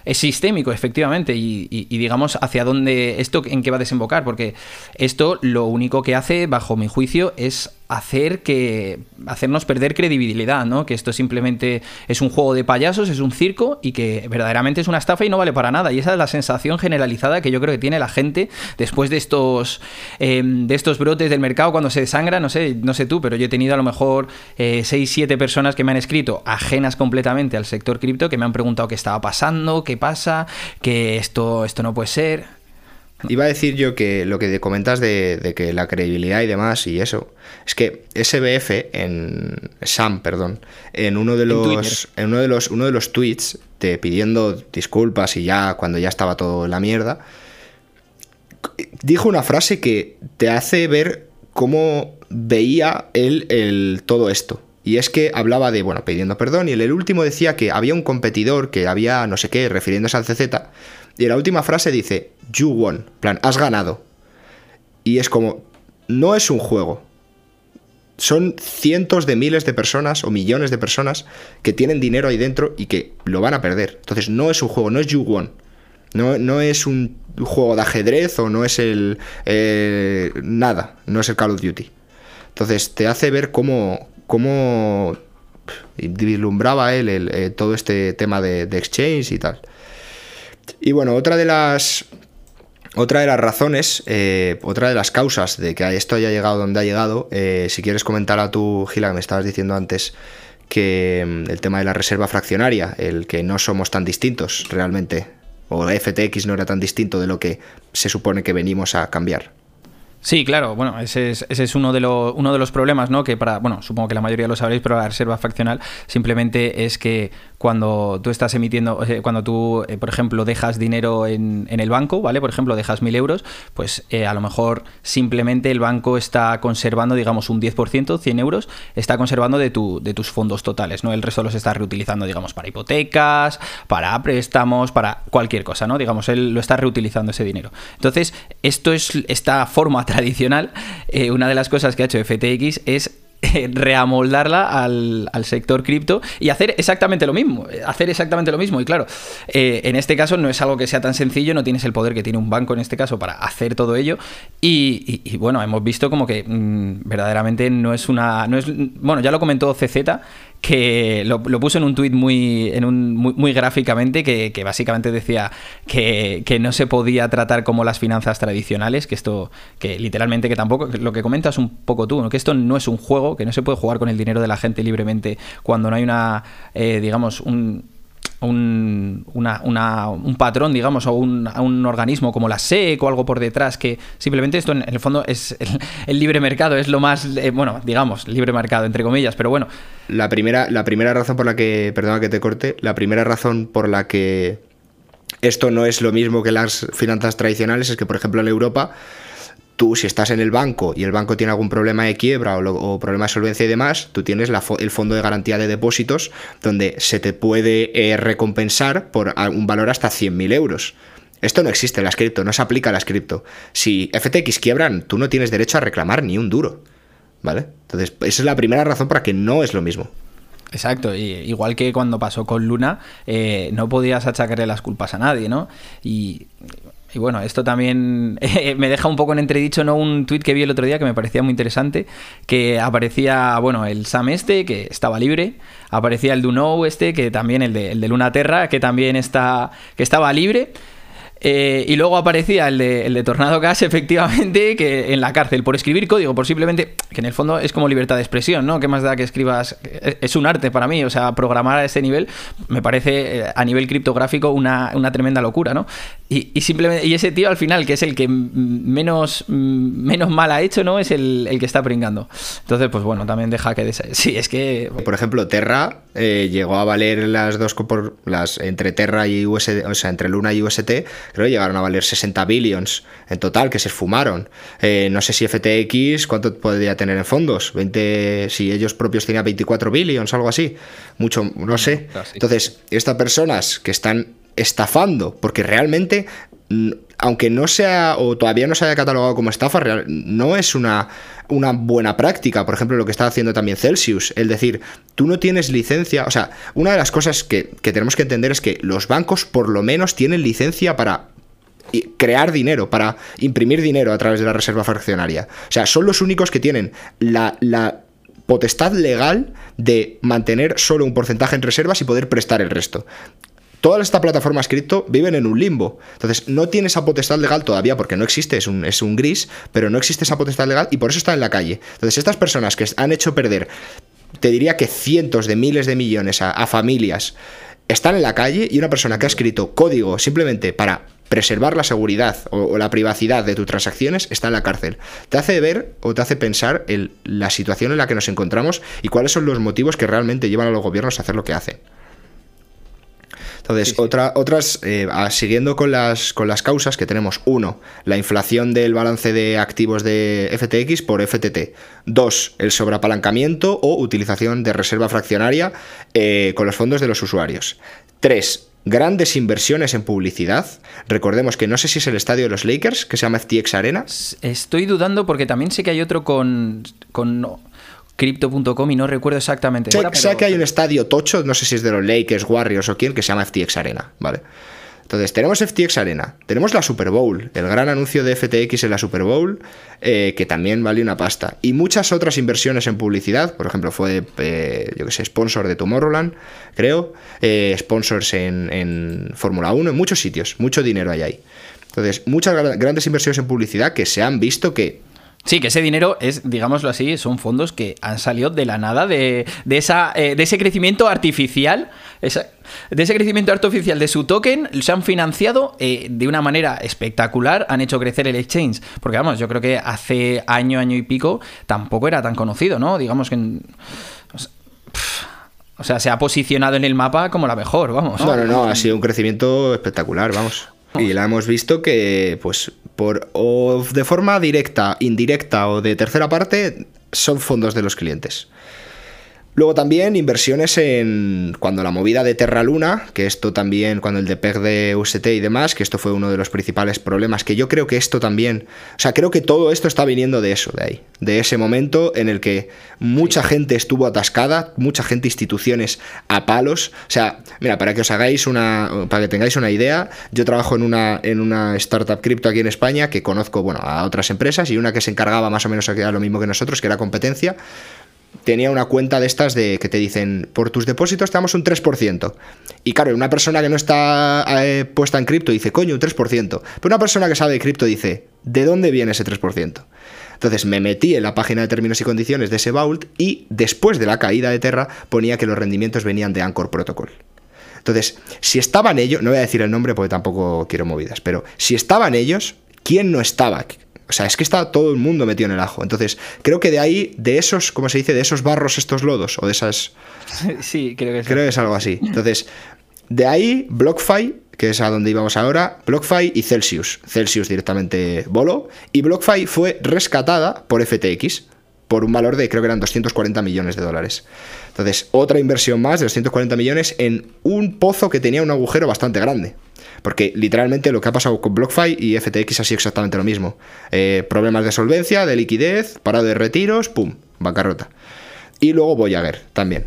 es sistémico, efectivamente, y, y, digamos hacia dónde esto en qué va a desembocar, porque esto lo único que hace, bajo mi juicio, es hacer que hacernos perder credibilidad, ¿no? Que esto simplemente es un juego de payasos, es un circo y que verdaderamente es una estafa y no vale para nada. Y esa es la sensación generalizada que yo creo que tiene la gente después de estos em, de estos brotes del mercado cuando se desangra, no sé, no sé tú, pero yo he tenido a lo mejor 6, eh, 7 personas que me han escrito ajenas completamente al sector cripto que me han preguntado qué estaba pasando, qué pasa, que esto esto no puede ser. Iba a decir yo que lo que comentas de, que la credibilidad y demás y eso, es que SBF en Sam, perdón, en uno de los en, uno de los uno de los tweets te pidiendo disculpas y ya cuando ya estaba todo en la mierda, dijo una frase que te hace ver cómo veía él el, todo esto. Y es que hablaba de, bueno, pidiendo perdón, y en el último decía que había un competidor que había no sé qué, refiriéndose al CZ, y la última frase dice, You won. plan, has ganado. Y es como, no es un juego. Son cientos de miles de personas o millones de personas que tienen dinero ahí dentro y que lo van a perder. Entonces no es un juego, no es You won. No, no es un juego de ajedrez o no es el... Eh, nada, no es el Call of Duty. Entonces te hace ver cómo, cómo vislumbraba él eh, todo este tema de, de exchange y tal. Y bueno, otra de las otra de las razones, eh, otra de las causas de que esto haya llegado donde ha llegado, eh, si quieres comentar a tu Gila, que me estabas diciendo antes que mm, el tema de la reserva fraccionaria, el que no somos tan distintos realmente, o FTX no era tan distinto de lo que se supone que venimos a cambiar. Sí, claro, bueno, ese es, uno, de uno de los problemas, ¿no? Que para, bueno, supongo que la mayoría lo sabréis, pero la reserva fraccional simplemente es que cuando tú estás emitiendo, cuando tú, eh, por ejemplo, dejas dinero en, en, el banco, ¿vale? Por ejemplo, dejas mil euros, pues eh, a lo mejor simplemente el banco está conservando, digamos, un 10%, 100 euros, está conservando de, tu, de tus fondos totales, ¿no? El resto los está reutilizando, digamos, para hipotecas, para préstamos, para cualquier cosa, ¿no? Digamos, él lo está reutilizando ese dinero. Entonces, esto es esta forma <laughs> tradicional, eh, una de las cosas que ha hecho FTX es eh, <laughs> reamoldarla al, sector cripto y hacer exactamente lo mismo. Hacer exactamente lo mismo. Y claro, eh, en este caso no es algo que sea tan sencillo, no tienes el poder que tiene un banco en este caso para hacer todo ello. Y, bueno, hemos visto como que mm, verdaderamente no es una. No es, bueno, ya lo comentó CZ que lo, puso en un tuit muy, en un, muy, gráficamente, que, básicamente decía que, no se podía tratar como las finanzas tradicionales, que esto, que literalmente que tampoco, lo que comentas un poco tú, que esto no es un juego, que no se puede jugar con el dinero de la gente libremente cuando no hay una, eh, digamos, un, un, un patrón, digamos, o un, un, organismo como la SEC o algo por detrás, que simplemente esto en, el fondo es el, libre mercado, es lo más, eh, bueno, digamos, libre mercado, entre comillas, pero bueno. La primera, la primera razón por la que, perdona que te corte, la primera razón por la que esto no es lo mismo que las finanzas tradicionales es que, por ejemplo, en Europa tú si estás en el banco y el banco tiene algún problema de quiebra o, problema de solvencia y demás, tú tienes el fondo de garantía de depósitos donde se te puede eh, recompensar por un valor hasta 100.000 euros. Esto no existe en las cripto, no se aplica a las cripto. Si FTX quiebran, tú no tienes derecho a reclamar ni un duro. ¿Vale? Entonces, esa es la primera razón para que no es lo mismo. Exacto, igual que cuando pasó con Luna, eh, no podías achacarle las culpas a nadie, ¿no? Y y bueno, esto también <laughs> me deja un poco en entredicho, ¿no? Un tuit que vi el otro día que me parecía muy interesante, que aparecía, bueno, el Sam este, que estaba libre, aparecía el Duno este, que también, el de, el de Luna Terra, que también está, que estaba libre, Eh, y luego aparecía el de, el de Tornado Cash, <laughs> efectivamente, que en la cárcel por escribir código, por simplemente, que en el fondo es como libertad de expresión, ¿no? ¿Qué más da que escribas? Es un arte para mí, o sea, programar a ese nivel me parece eh, a nivel criptográfico una, una tremenda locura, ¿no? Y, y, simplemente, y ese tío al final, que es el que menos, menos mal ha hecho, ¿no? Es el, el que está pringando. Entonces, pues bueno, también deja que... <laughs> Sí, es que... Por ejemplo, Terra eh, llegó a valer las dos, las entre Terra y USD, o sea, entre Luna y UST, creo que llegaron a valer 60 billions en total, que se esfumaron. Eh, no sé si FTX, ¿cuánto podría tener en fondos? 20, si ellos propios tenían 24 billions, algo así. Mucho, no sé. Entonces, estas personas que están estafando, porque realmente aunque no sea o todavía no se haya catalogado como estafa, real, no es una, una buena práctica. Por ejemplo, lo que está haciendo también Celsius, es decir, tú no tienes licencia. O sea, una de las cosas que, que tenemos que entender es que los bancos por lo menos tienen licencia para crear dinero, para imprimir dinero a través de la reserva fraccionaria. O sea, son los únicos que tienen la, la potestad legal de mantener solo un porcentaje en reservas y poder prestar el resto. Todas estas plataformas cripto viven en un limbo. Entonces, no tiene esa potestad legal todavía porque no existe, es un, es un gris, pero no existe esa potestad legal y por eso está en la calle. Entonces, estas personas que han hecho perder, te diría que cientos de miles de millones a, a familias, están en la calle y una persona que ha escrito código simplemente para preservar la seguridad o, la privacidad de tus transacciones está en la cárcel. Te hace ver o te hace pensar en la situación en la que nos encontramos y cuáles son los motivos que realmente llevan a los gobiernos a hacer lo que hacen. Entonces, Otra, otras, eh, siguiendo con las, con las causas que tenemos, uno, la inflación del balance de activos de FTX por FTT. Dos, el sobreapalancamiento o utilización de reserva fraccionaria eh, con los fondos de los usuarios. Tres, grandes inversiones en publicidad. Recordemos que no sé si es el estadio de los Lakers, que se llama FTX Arena. Estoy dudando porque también sé que hay otro con, con crypto.com y no recuerdo exactamente. Sé, que hay un estadio tocho, no sé si es de los Lakers, Warriors o quién, que se llama FTX Arena, ¿vale? Entonces, tenemos FTX Arena, tenemos la Super Bowl, el gran anuncio de FTX en la Super Bowl, eh, que también vale una pasta, y muchas otras inversiones en publicidad, por ejemplo, fue, eh, yo que sé, sponsor de Tomorrowland, creo, eh, sponsors en, en Fórmula 1, en muchos sitios, mucho dinero hay ahí. Entonces, muchas grandes inversiones en publicidad que se han visto que Sí, que ese dinero es, digámoslo así, son fondos que han salido de la nada, de, esa, eh, de ese crecimiento artificial, de ese crecimiento artificial de su token, se han financiado eh, de una manera espectacular, han hecho crecer el exchange. Porque vamos, yo creo que hace año, año y pico tampoco era tan conocido, ¿no? Digamos que... O sea, se ha posicionado en el mapa como la mejor, vamos. No, no, no, ha sido un crecimiento espectacular, vamos. Y la hemos visto que, pues, por o de forma directa, indirecta o de tercera parte, son fondos de los clientes. Luego también inversiones en cuando la movida de Terra Luna, que esto también, cuando el de PEG de UST y demás, que esto fue uno de los principales problemas, que yo creo que esto también, o sea, creo que todo esto está viniendo de eso, de ahí, de ese momento en el que mucha gente estuvo atascada, mucha gente, instituciones a palos, o sea, mira, para que os hagáis una, para que tengáis una idea, yo trabajo en una, en una startup cripto aquí en España que conozco, bueno, a otras empresas y una que se encargaba más o menos a lo mismo que nosotros, que era competencia, tenía una cuenta de estas de que te dicen, por tus depósitos te damos un 3%. Y claro, una persona que no está eh, puesta en cripto dice, coño, un 3%. Pero una persona que sabe de cripto dice, ¿de dónde viene ese 3%? Entonces me metí en la página de términos y condiciones de ese vault y después de la caída de Terra ponía que los rendimientos venían de Anchor Protocol. Entonces, si estaban ellos, no voy a decir el nombre porque tampoco quiero movidas, pero si estaban ellos, ¿quién no estaba? O sea, es que está todo el mundo metido en el ajo. Entonces, creo que de ahí, de esos, ¿cómo se dice? De esos barros, estos lodos, o de esas. <laughs> Sí, creo que es. Creo que es algo así. Entonces, de ahí, BlockFi, que es a donde íbamos ahora, BlockFi y Celsius. Celsius directamente voló. Y BlockFi fue rescatada por FTX por un valor de, creo que eran 240 millones de dólares. Entonces, otra inversión más de 240 millones en un pozo que tenía un agujero bastante grande. Porque literalmente lo que ha pasado con BlockFi y FTX ha sido exactamente lo mismo. Eh, problemas de solvencia, de liquidez, parado de retiros, ¡pum! Bancarrota. Y luego Voyager también.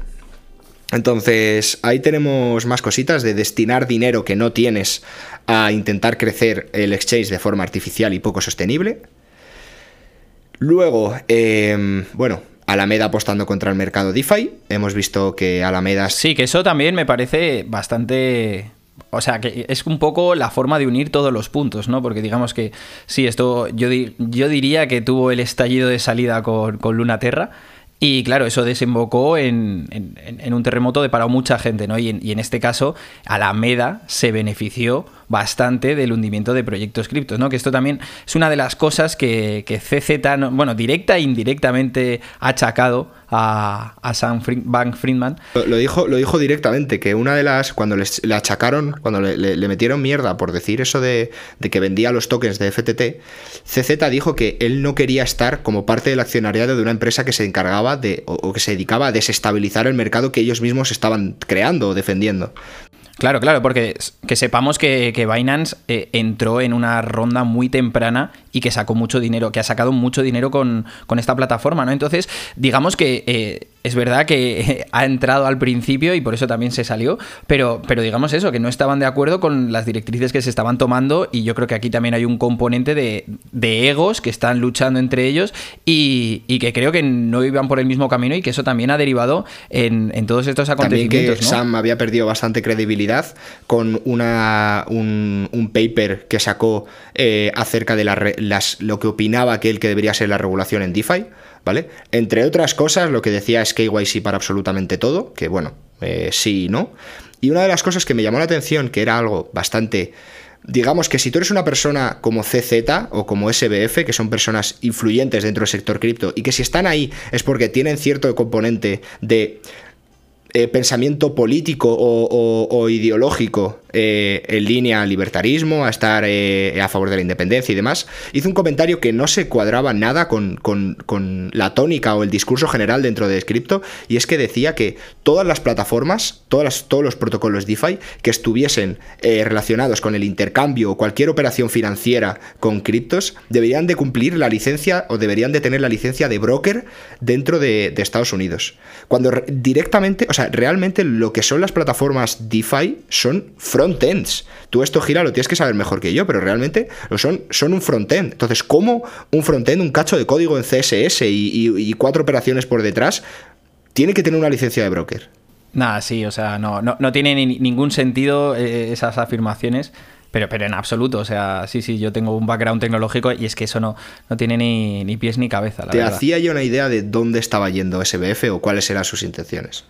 Entonces, ahí tenemos más cositas de destinar dinero que no tienes a intentar crecer el exchange de forma artificial y poco sostenible. Luego, em, bueno, Alameda apostando contra el mercado DeFi. Hemos visto que Alameda... Sí, que eso también me parece bastante o sea, que es un poco la forma de unir todos los puntos, ¿no? Porque digamos que sí, esto yo, yo diría que tuvo el estallido de salida con, con Luna Terra. Y claro, eso desembocó en, un terremoto de para mucha gente, ¿no? Y en, y en, este caso, Alameda se benefició bastante del hundimiento de proyectos criptos, ¿no? Que esto también es una de las cosas que, CZ, bueno, directa e indirectamente ha achacado a, Sam Bank Friedman. Lo, dijo, lo dijo directamente, que una de las, cuando le achacaron, cuando le, metieron mierda por decir eso de, que vendía los tokens de FTT, CZ dijo que él no quería estar como parte del accionariado de una empresa que se encargaba de, o que se dedicaba a desestabilizar el mercado que ellos mismos estaban creando o defendiendo. Claro, claro, porque que sepamos que, Binance eh, entró en una ronda muy temprana y que sacó mucho dinero, que ha sacado mucho dinero con, esta plataforma, ¿no? Entonces, digamos que eh, es verdad que <laughs> ha entrado al principio y por eso también se salió, pero, pero digamos eso, que no estaban de acuerdo con las directrices que se estaban tomando y yo creo que aquí también hay un componente de, egos que están luchando entre ellos y, que creo que no iban por el mismo camino y que eso también ha derivado en, todos estos acontecimientos. También que Sam había perdido bastante credibilidad con una, un, paper que sacó eh, acerca de las, lo que opinaba aquel que debería ser la regulación en DeFi ¿vale? Entre otras cosas, lo que decía es KYC para absolutamente todo, que bueno, eh, sí y no. Y una de las cosas que me llamó la atención, que era algo bastante digamos que si tú eres una persona como CZ o como SBF, que son personas influyentes dentro del sector cripto, y que si están ahí es porque tienen cierto componente de eh, pensamiento político o, ideológico eh, en línea al libertarismo, a estar eh, a favor de la independencia y demás, hizo un comentario que no se cuadraba nada con, la tónica o el discurso general dentro de Scripto, y es que decía que todas las plataformas, todas todos los protocolos DeFi que estuviesen relacionados con el intercambio o cualquier operación financiera con criptos, deberían de cumplir la licencia o deberían de tener la licencia de broker dentro de, de Estados Unidos. Cuando directamente, o sea, realmente lo que son las plataformas DeFi son frontends. Tú esto gira lo tienes que saber mejor que yo, pero realmente lo son, son un frontend. Entonces, ¿cómo un frontend, un cacho de código en CSS y, cuatro operaciones por detrás, tiene que tener una licencia de broker? Nada, sí, o sea, no, no, tiene ningún sentido eh, esas afirmaciones. Pero, pero en absoluto, o sea, sí, sí, yo tengo un background tecnológico y es que eso no, no tiene ni, pies ni cabeza. Te hacía yo una idea de dónde estaba yendo SBF o cuáles eran sus intenciones.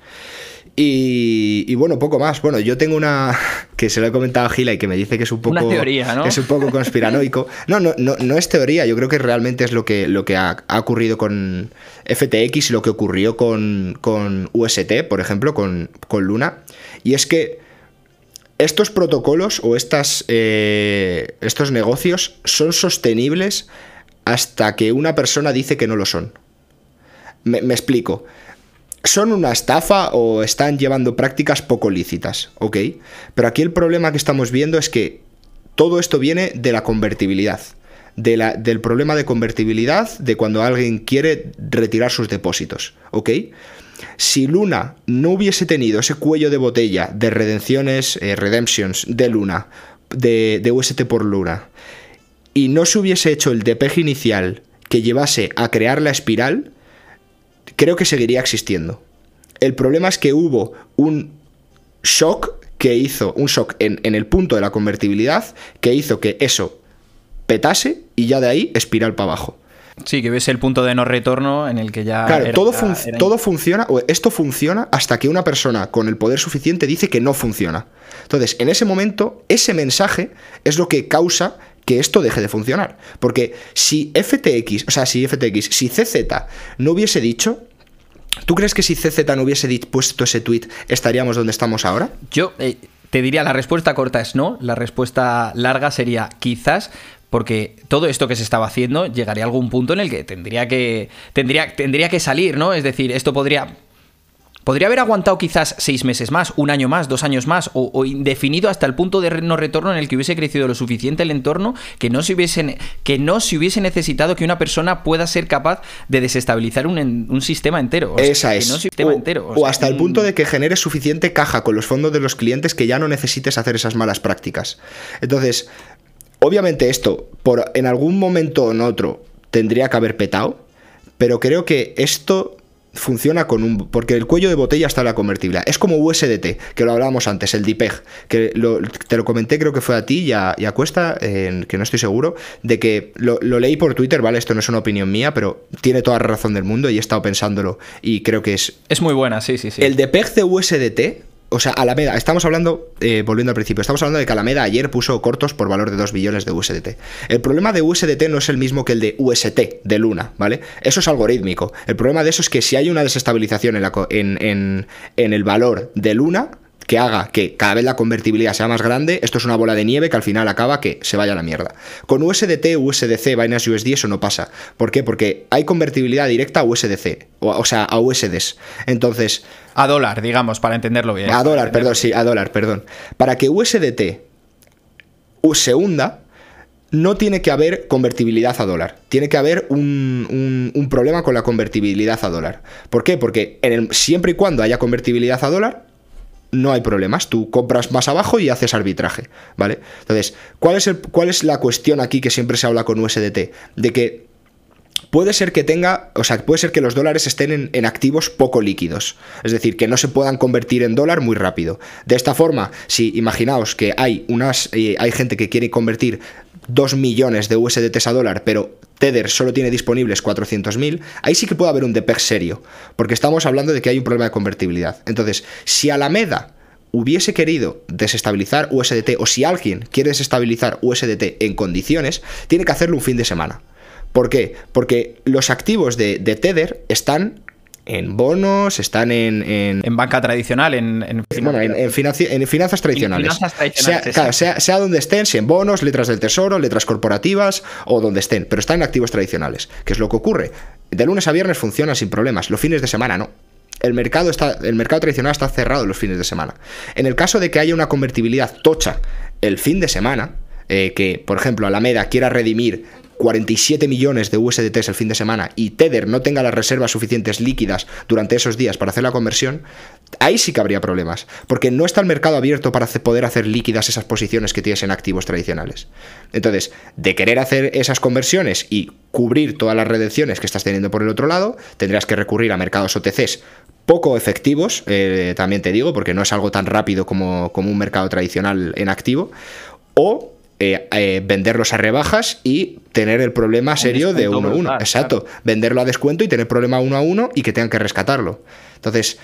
Y, bueno, poco más. Bueno, yo tengo una <laughs> que se lo he comentado a Gila y que me dice que es un poco. teoría, ¿no? Es un poco conspiranoico. <laughs> No, no, no, no es teoría. Yo creo que realmente es lo que, lo que ha, ocurrido con FTX y lo que ocurrió con, con UST, por ejemplo, con, con Luna. Y es que estos protocolos o estas, eh, estos negocios son sostenibles hasta que una persona dice que no lo son. me explico son una estafa o están llevando prácticas poco lícitas, ¿ok? Pero aquí el problema que estamos viendo es que todo esto viene de la convertibilidad. Del problema de convertibilidad de cuando alguien quiere retirar sus depósitos, ¿ok? Si Luna no hubiese tenido ese cuello de botella de redenciones, eh, redemptions de Luna, de, de UST por Luna, y no se hubiese hecho el DPG inicial que llevase a crear la espiral, creo que seguiría existiendo. El problema es que hubo un shock que hizo, un shock en, el punto de la convertibilidad, que hizo que eso petase y ya de ahí espiral para abajo. Sí, que ves el punto de no retorno en el que ya. Claro, todo, todo funciona, o esto funciona hasta que una persona con el poder suficiente dice que no funciona. Entonces, en ese momento, ese mensaje es lo que causa que esto deje de funcionar. Porque si FTX, o sea, si FTX, si CZ no hubiese dicho, ¿tú crees que si CZ no hubiese puesto ese tweet estaríamos donde estamos ahora? Yo eh, te diría, la respuesta corta es no, la respuesta larga sería quizás, porque todo esto que se estaba haciendo llegaría a algún punto en el que tendría que tendría, tendría que salir, ¿no? Es decir, esto podría Podría haber aguantado quizás seis meses más, un año más, dos años más, o, indefinido hasta el punto de no retorno en el que hubiese crecido lo suficiente el entorno que no se hubiese, que no se hubiese necesitado que una persona pueda ser capaz de desestabilizar un, sistema entero. Esa es. sistema o, entero. O, hasta el punto de que genere suficiente caja con los fondos de los clientes que ya no necesites hacer esas malas prácticas. Entonces, obviamente esto, por en algún momento o en otro, tendría que haber petado, pero creo que esto funciona con un. Porque el cuello de botella está en la convertibilidad. Es como USDT, que lo hablábamos antes, el DPEG, que te lo comenté, creo que fue a ti y a, Cuesta, que no estoy seguro, de que lo, leí por Twitter, ¿vale? Esto no es una opinión mía, pero tiene toda la razón del mundo y he estado pensándolo y creo que es. Es muy buena, sí, sí, sí. El DPEG de USDT o sea, Alameda, estamos hablando, eh, volviendo al principio, estamos hablando de que Alameda ayer puso cortos por valor de 2 billones de USDT. El problema de USDT no es el mismo que el de UST, de Luna, ¿vale? Eso es algorítmico. El problema de eso es que si hay una desestabilización en, el valor de Luna, que haga que cada vez la convertibilidad sea más grande, esto es una bola de nieve que al final acaba que se vaya a la mierda. Con USDT, USDC, Binance USD eso no pasa. ¿Por qué? Porque hay convertibilidad directa a USDC, o, sea, a USDs. Entonces... A dólar, digamos, para entenderlo bien. A dólar, perdón, sí, a dólar, perdón. Para que USDT se hunda, no tiene que haber convertibilidad a dólar. Tiene que haber un, problema con la convertibilidad a dólar. ¿Por qué? Porque siempre y cuando haya convertibilidad a dólar, no hay problemas. Tú compras más abajo y haces arbitraje, ¿vale? Entonces, ¿cuál es, ¿cuál es la cuestión aquí que siempre se habla con USDT? De que puede ser que tenga, o sea, puede ser que los dólares estén en, activos poco líquidos, es decir, que no se puedan convertir en dólar muy rápido. De esta forma, si imaginaos que hay unas, eh, hay gente que quiere convertir 2 millones de USDT a dólar, pero Tether solo tiene disponibles 400.000, ahí sí que puede haber un DPEG serio, porque estamos hablando de que hay un problema de convertibilidad. Entonces, si Alameda hubiese querido desestabilizar USDT o si alguien quiere desestabilizar USDT en condiciones, tiene que hacerlo un fin de semana. ¿Por qué? Porque los activos de, de Tether están en bonos, están en... En, banca tradicional, en... en, bueno, en, finanzas tradicionales. sea, sea, donde estén, si en bonos, letras del tesoro, letras corporativas o donde estén, pero están en activos tradicionales. ¿Qué es lo que ocurre? De lunes a viernes funciona sin problemas, los fines de semana no. El mercado, está, el mercado tradicional está cerrado los fines de semana. En el caso de que haya una convertibilidad tocha el fin de semana, eh, que, por ejemplo, Alameda quiera redimir 47 millones de USDTs el fin de semana y Tether no tenga las reservas suficientes líquidas durante esos días para hacer la conversión, ahí sí que habría problemas, porque no está el mercado abierto para poder hacer líquidas esas posiciones que tienes en activos tradicionales. Entonces, de querer hacer esas conversiones y cubrir todas las redenciones que estás teniendo por el otro lado, tendrías que recurrir a mercados OTCs poco efectivos, eh, también te digo, porque no es algo tan rápido como un mercado tradicional en activo, o eh, eh, venderlos a rebajas y tener el problema serio de uno a uno. Exacto. Venderlo a descuento y tener problema uno a uno y que tengan que rescatarlo. Entonces,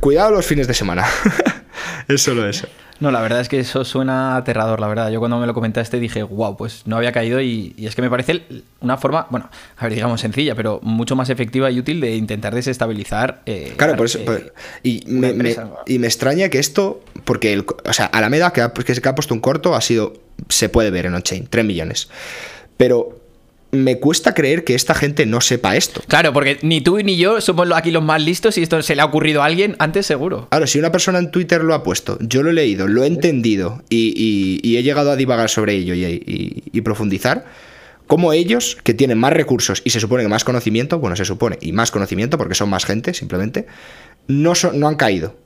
cuidado los fines de semana. <laughs> es solo eso. No, la verdad es que eso suena aterrador, la verdad. Yo cuando me lo comentaste dije, wow, pues no había caído y, es que me parece una forma, bueno, a ver, digamos sencilla, pero mucho más efectiva y útil de intentar desestabilizar. Eh, claro, por eso. y, me, y, me, extraña que esto, porque, el, o sea, Alameda, que, ha, que ha puesto un corto, ha sido, se puede ver en on-chain, 3 millones. Pero me cuesta creer que esta gente no sepa esto. Claro, porque ni tú ni yo somos aquí los más listos y esto se le ha ocurrido a alguien antes seguro. Claro, si una persona en Twitter lo ha puesto, yo lo he leído, lo he entendido y, he llegado a divagar sobre ello y, profundizar, como ellos, que tienen más recursos y se supone que más conocimiento, bueno, se supone, y más conocimiento porque son más gente simplemente, no, no han caído.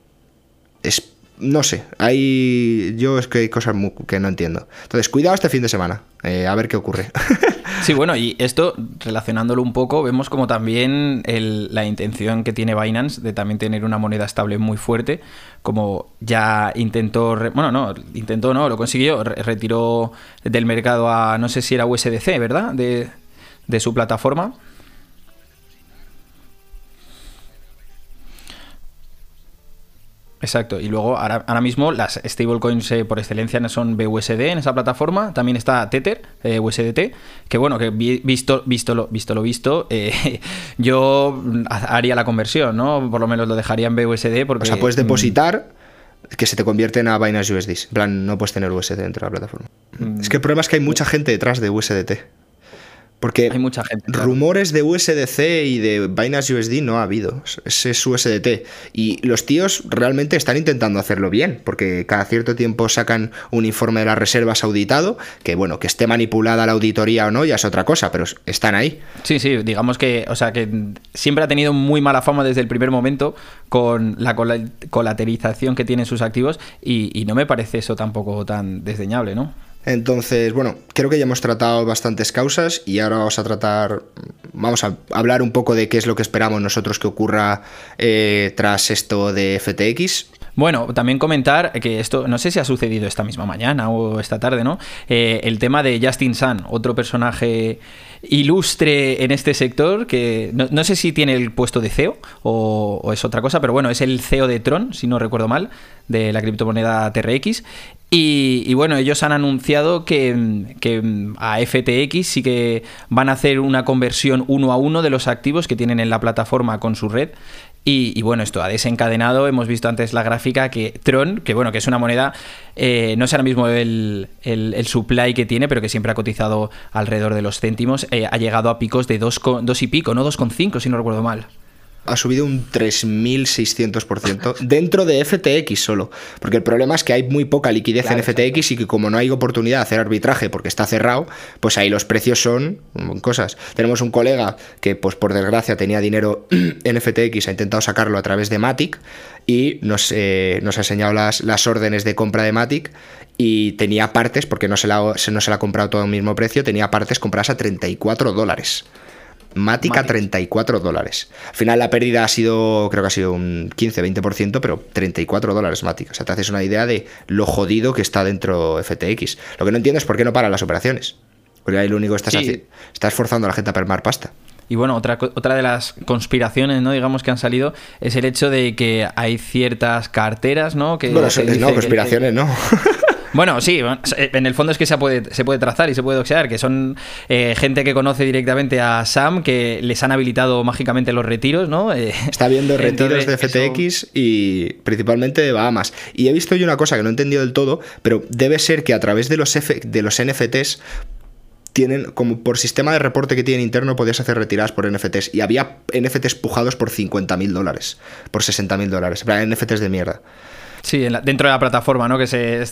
Es no sé, hay. Yo es que hay cosas que no entiendo. Entonces, cuidado este fin de semana, eh, a ver qué ocurre. <laughs> Sí, bueno, y esto, relacionándolo un poco, vemos como también la intención que tiene Binance de también tener una moneda estable muy fuerte, como ya intentó. Bueno, no, intentó, no, lo consiguió, retiró del mercado a. No sé si era USDC, ¿verdad? De, de su plataforma. Exacto, y luego ahora, mismo las stablecoins eh, por excelencia son BUSD en esa plataforma, también está Tether, eh, USDT, que bueno, que visto, visto, lo, visto lo visto, eh, <laughs> yo haría la conversión, ¿no? Por lo menos lo dejaría en BUSD porque... O sea, puedes depositar que se te convierten a Binance USD, en plan, no puedes tener USD dentro de la plataforma. Mm. Es que el problema es que hay mucha gente detrás de USDT. Porque Hay mucha gente, rumores de USDC y de Binance USD no ha habido. Ese es USDT. Y los tíos realmente están intentando hacerlo bien, porque cada cierto tiempo sacan un informe de las reservas auditado, que bueno, que esté manipulada la auditoría o no, ya es otra cosa, pero están ahí. Sí, sí, digamos que, o sea, que siempre ha tenido muy mala fama desde el primer momento con la colaterización que tienen sus activos y, y no me parece eso tampoco tan desdeñable, ¿no? Entonces, bueno, creo que ya hemos tratado bastantes causas y ahora vamos a tratar, vamos a hablar un poco de qué es lo que esperamos nosotros que ocurra eh, tras esto de FTX. Bueno, también comentar que esto, no sé si ha sucedido esta misma mañana o esta tarde, ¿no? Eh, el tema de Justin Sun, otro personaje ilustre en este sector, que no, sé si tiene el puesto de CEO o, es otra cosa, pero bueno, es el CEO de Tron, si no recuerdo mal, de la criptomoneda TRX. Y, bueno, ellos han anunciado que, que, a FTX sí que van a hacer una conversión uno a uno de los activos que tienen en la plataforma con su red. Y, bueno, esto ha desencadenado, hemos visto antes la gráfica que Tron, que bueno, que es una moneda, eh, no sé ahora mismo el, el, supply que tiene, pero que siempre ha cotizado alrededor de los céntimos, eh, ha llegado a picos de 2 dos y pico, no 2,5 si no recuerdo mal ha subido un 3.600% dentro de FTX solo. Porque el problema es que hay muy poca liquidez en FTX y que como no hay oportunidad de hacer arbitraje porque está cerrado, pues ahí los precios son cosas. Tenemos un colega que pues por desgracia tenía dinero <clears throat> en FTX, ha intentado sacarlo a través de Matic y nos, eh, nos ha enseñado las, las órdenes de compra de Matic y tenía partes, porque no se, la, no se la ha comprado todo al mismo precio, tenía partes compradas a 34 dólares. Matic a 34 dólares. Al final la pérdida ha sido, creo que ha sido un 15-20%, pero 34 dólares Matic. O sea, te haces una idea de lo jodido que está dentro FTX. Lo que no entiendo es por qué no paran las operaciones. Porque ahí lo único que estás haciendo, estás forzando a la gente a permar pasta. Y bueno, otra, otra de las conspiraciones, ¿no? Digamos que han salido es el hecho de que hay ciertas carteras, ¿no? Que bueno, no, conspiraciones, ¿no. <laughs> <laughs> Bueno, sí, en el fondo es que se puede, se puede trazar y se puede doxear, que son eh, gente que conoce directamente a Sam, que les han habilitado mágicamente los retiros, ¿no? Eh, Está viendo retiros de FTX y principalmente de Bahamas. Y he visto yo una cosa que no he entendido del todo, pero debe ser que a través de los, de los NFTs tienen, como por sistema de reporte que tienen interno, podías hacer retiradas por NFTs. Y había NFTs pujados por 50 mil dólares, por 60 mil dólares. NFTs de mierda. Sí, dentro de la plataforma, ¿no? Que se,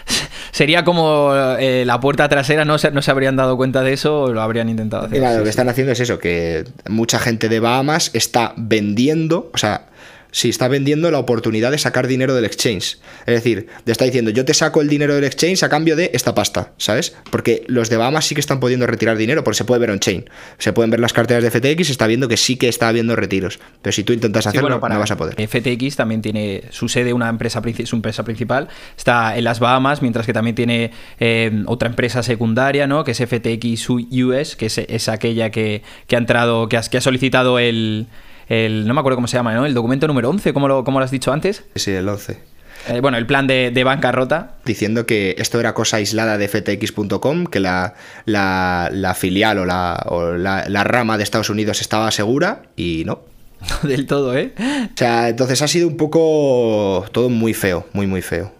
<laughs> sería como eh, la puerta trasera, no se, no se habrían dado cuenta de eso o lo habrían intentado hacer. lo que están haciendo es eso, que mucha gente de Bahamas está vendiendo, o sea, si está vendiendo la oportunidad de sacar dinero del exchange. Es decir, te está diciendo, yo te saco el dinero del exchange a cambio de esta pasta, ¿sabes? Porque los de Bahamas sí que están pudiendo retirar dinero, porque se puede ver on-chain. Se pueden ver las carteras de FTX, se está viendo que sí que está habiendo retiros. Pero si tú intentas hacerlo, no vas a poder. FTX también tiene su sede, una empresa, su empresa principal, está en las Bahamas, mientras que también tiene eh, otra empresa secundaria, ¿no? Que es FTX US, que es, aquella que, ha entrado, que que ha solicitado el no me acuerdo cómo se llama, ¿no? El documento número 11, ¿cómo lo, lo has dicho antes? Sí, el 11. Eh, bueno, el plan de, de, bancarrota. Diciendo que esto era cosa aislada de ftx.com, que la, la, filial o, la, o la, rama de Estados Unidos estaba segura y no. <laughs> Del todo, ¿eh? O sea, entonces ha sido un poco todo muy feo, muy, muy feo.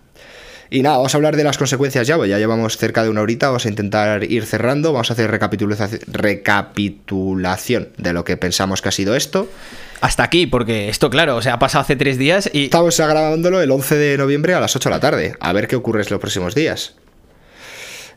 Y nada, vamos a hablar de las consecuencias ya, pues ya llevamos cerca de una horita, vamos a intentar ir cerrando, vamos a hacer recapitulación de lo que pensamos que ha sido esto. Hasta aquí, porque esto, claro, o sea, ha pasado hace tres días y... Estamos grabándolo el 11 de noviembre a las 8 de la tarde, a ver qué ocurre en los próximos días.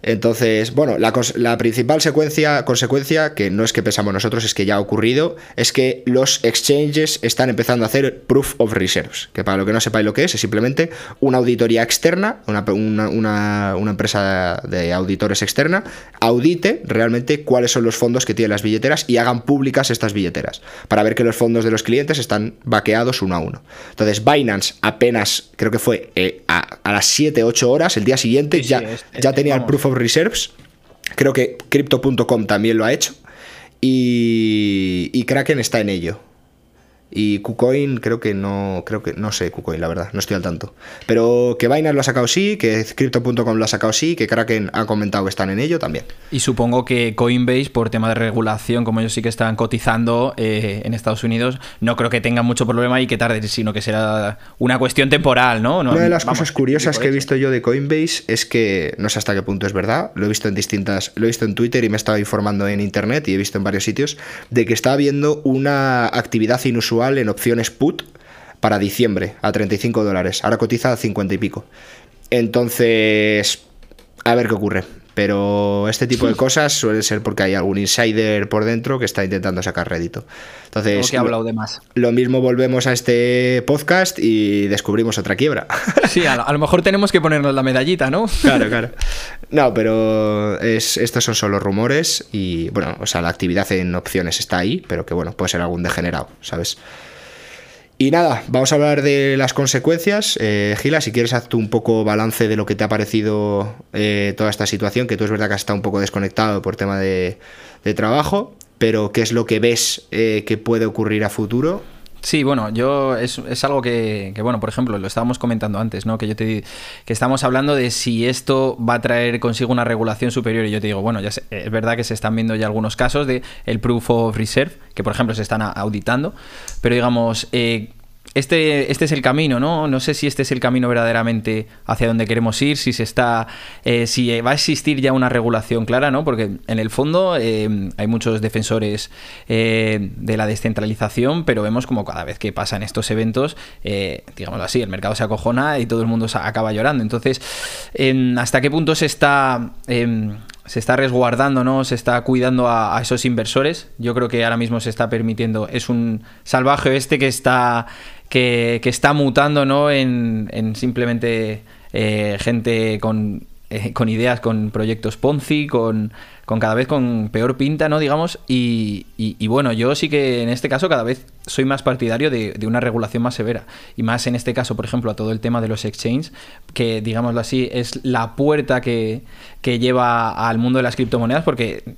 Entonces, bueno, la, principal secuencia, consecuencia, que no es que pensamos nosotros, es que ya ha ocurrido, es que los exchanges están empezando a hacer proof of reserves, que para lo que no sepáis lo que es, es simplemente una auditoría externa, una, empresa de auditores externa, audite realmente cuáles son los fondos que tienen las billeteras y hagan públicas estas billeteras, para ver que los fondos de los clientes están vaqueados uno a uno. Entonces, Binance apenas, creo que fue eh, a, las 7, 8 horas, el día siguiente, ya, ya tenía el proof of Reserves. Creo que Crypto.com también lo ha hecho. Y, y Kraken está en ello. Y KuCoin creo que no, creo que no sé KuCoin, la verdad, no estoy al tanto. Pero que Binance lo ha sacado sí, que Crypto.com lo ha sacado sí, que Kraken ha comentado que están en ello también. Y supongo que Coinbase, por tema de regulación, como ellos sí que están cotizando eh, en Estados Unidos, no creo que tengan mucho problema y que tarde, sino que será una cuestión temporal, ¿no? una de las cosas curiosas que he visto yo de Coinbase es que no sé hasta qué punto es verdad, lo he visto en distintas, lo he visto en Twitter y me he estado informando en internet y he visto en varios sitios de que está habiendo una actividad inusual en opciones put para diciembre a 35 dólares. Ahora cotiza a 50 y pico. Entonces, a ver qué ocurre. Pero este tipo de cosas suele ser porque hay algún insider por dentro que está intentando sacar rédito. Entonces, que hablado de más. Lo mismo volvemos a este podcast y descubrimos otra quiebra. <laughs> Sí, a, lo mejor tenemos que ponernos la medallita, ¿no? Claro, claro. <laughs> No, pero es, estos son solo rumores y, bueno, o sea, la actividad en opciones está ahí, pero que, bueno, puede ser algún degenerado, ¿sabes? Y nada, vamos a hablar de las consecuencias. Eh, Gila, si quieres, haz tú un poco balance de lo que te ha parecido eh, toda esta situación, que tú es verdad que has estado un poco desconectado por tema de, trabajo, pero ¿qué es lo que ves eh, que puede ocurrir a futuro Sí, bueno, yo es, es algo que, bueno, por ejemplo, lo estábamos comentando antes, ¿no? Que yo te que estamos hablando de si esto va a traer consigo una regulación superior y yo te digo, bueno, ya es verdad que se están viendo ya algunos casos de el proof of reserve, que por ejemplo se están auditando, pero digamos, eh, este, este es el camino, ¿no? No sé si este es el camino verdaderamente hacia donde queremos ir, si se está. Eh, si va a existir ya una regulación clara, ¿no? Porque en el fondo eh, hay muchos defensores eh, de la descentralización, pero vemos como cada vez que pasan estos eventos, digámoslo así, el mercado se acojona y todo el mundo acaba llorando. Entonces, ¿hasta qué punto se está se está resguardando, ¿no? Se está cuidando a, esos inversores. Yo creo que ahora mismo se está permitiendo. Es un salvaje este que está. Que, está mutando, ¿no? En, en simplemente eh, gente con eh, con ideas, con proyectos Ponzi, con, con, cada vez con peor pinta, ¿no? Digamos, y, y, bueno, yo sí que en este caso cada vez soy más partidario de, de, una regulación más severa. Y más en este caso, por ejemplo, a todo el tema de los exchanges, que digámoslo así, es la puerta que, que lleva al mundo de las criptomonedas, porque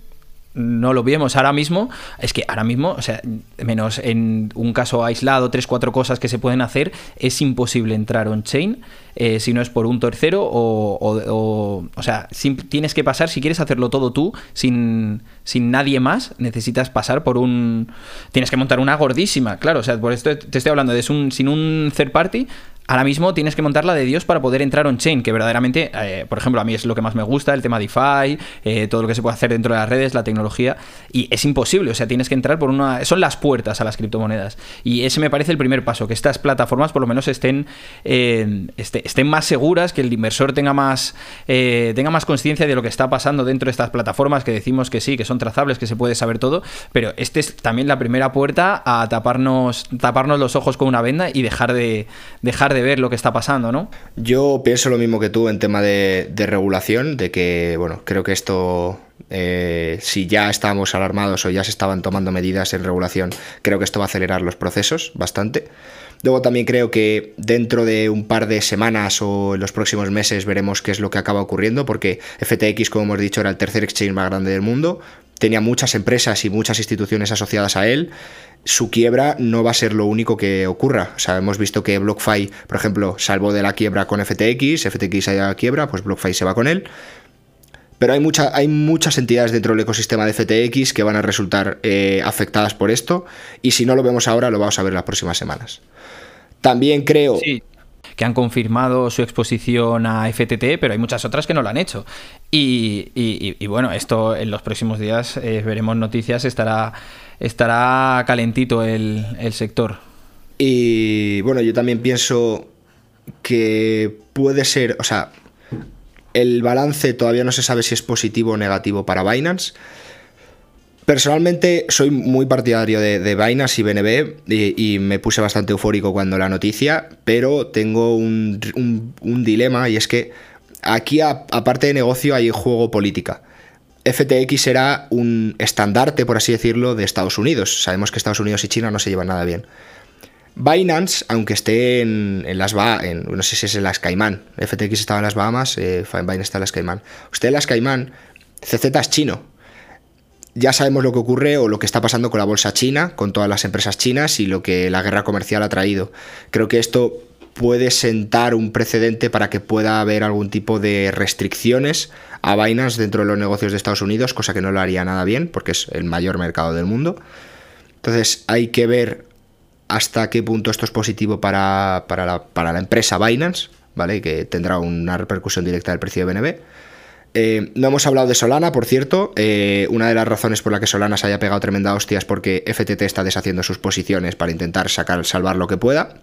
no lo vemos ahora mismo, es que ahora mismo, o sea, menos en un caso aislado, tres, cuatro cosas que se pueden hacer, es imposible entrar on-chain eh, si no es por un tercero o, o, o, sea, tienes que pasar, si quieres hacerlo todo tú, sin, sin nadie más, necesitas pasar por un... Tienes que montar una gordísima, claro, o sea, por esto te estoy hablando de un, sin un third party, ahora mismo tienes que montar la de Dios para poder entrar on-chain, que verdaderamente, eh, por ejemplo, a mí es lo que más me gusta, el tema DeFi, eh, todo lo que se puede hacer dentro de las redes, la tecnología, y es imposible, o sea, tienes que entrar por una... Son las puertas a las criptomonedas. Y ese me parece el primer paso, que estas plataformas por lo menos estén, eh, este, estén más seguras, que el inversor tenga más, tenga más conciencia de lo que está pasando dentro de estas plataformas, que decimos que sí, que son trazables, que se puede saber todo, pero este es también la primera puerta a taparnos, taparnos los ojos con una venda y dejar de, dejar de ver lo que está pasando, ¿no? Yo pienso lo mismo que tú en tema de, regulación, de que, bueno, creo que esto eh, si ya estábamos alarmados o ya se estaban tomando medidas en regulación, creo que esto va a acelerar los procesos bastante. Luego también creo que dentro de un par de semanas o en los próximos meses veremos qué es lo que acaba ocurriendo, porque FTX, como hemos dicho, era el tercer exchange más grande del mundo, tenía muchas empresas y muchas instituciones asociadas a él, su quiebra no va a ser lo único que ocurra. O sea, hemos visto que BlockFi, por ejemplo, salvo de la quiebra con FTX, FTX haya quiebra, pues BlockFi se va con él. Pero hay, hay muchas entidades dentro del ecosistema de FTX que van a resultar eh, afectadas por esto. Y si no lo vemos ahora, lo vamos a ver las próximas semanas. También creo que han confirmado su exposición a FTT, pero hay muchas otras que no lo han hecho. Y, bueno, esto en los próximos días eh, veremos noticias, estará, estará calentito el, el sector. Y bueno, yo también pienso que puede ser, o sea, el balance todavía no se sabe si es positivo o negativo para Binance. Personalmente soy muy partidario de, de Binance y BNB y, me puse bastante eufórico cuando la noticia, pero tengo un, dilema y es que aquí aparte de negocio hay juego política. FTX será un estandarte, por así decirlo, de Estados Unidos. Sabemos que Estados Unidos y China no se llevan nada bien. Binance, aunque esté en, las Bahamas, no sé si es en las Caimán, FTX estaba en las Bahamas, eh, Binance está en las Caimán. Usted en las Caimán, CZ es chino, ya sabemos lo que ocurre o lo que está pasando con la bolsa china, con todas las empresas chinas y lo que la guerra comercial ha traído. Creo que esto puede sentar un precedente para que pueda haber algún tipo de restricciones a Binance dentro de los negocios de Estados Unidos, cosa que no lo haría nada bien porque es el mayor mercado del mundo. Entonces hay que ver hasta qué punto esto es positivo para, la, para la empresa Binance, ¿vale? Que tendrá una repercusión directa del precio de BNB eh, no hemos hablado de Solana, por cierto. Eh, una de las razones por la que Solana se haya pegado tremenda hostia es porque FTT está deshaciendo sus posiciones para intentar sacar, salvar lo que pueda.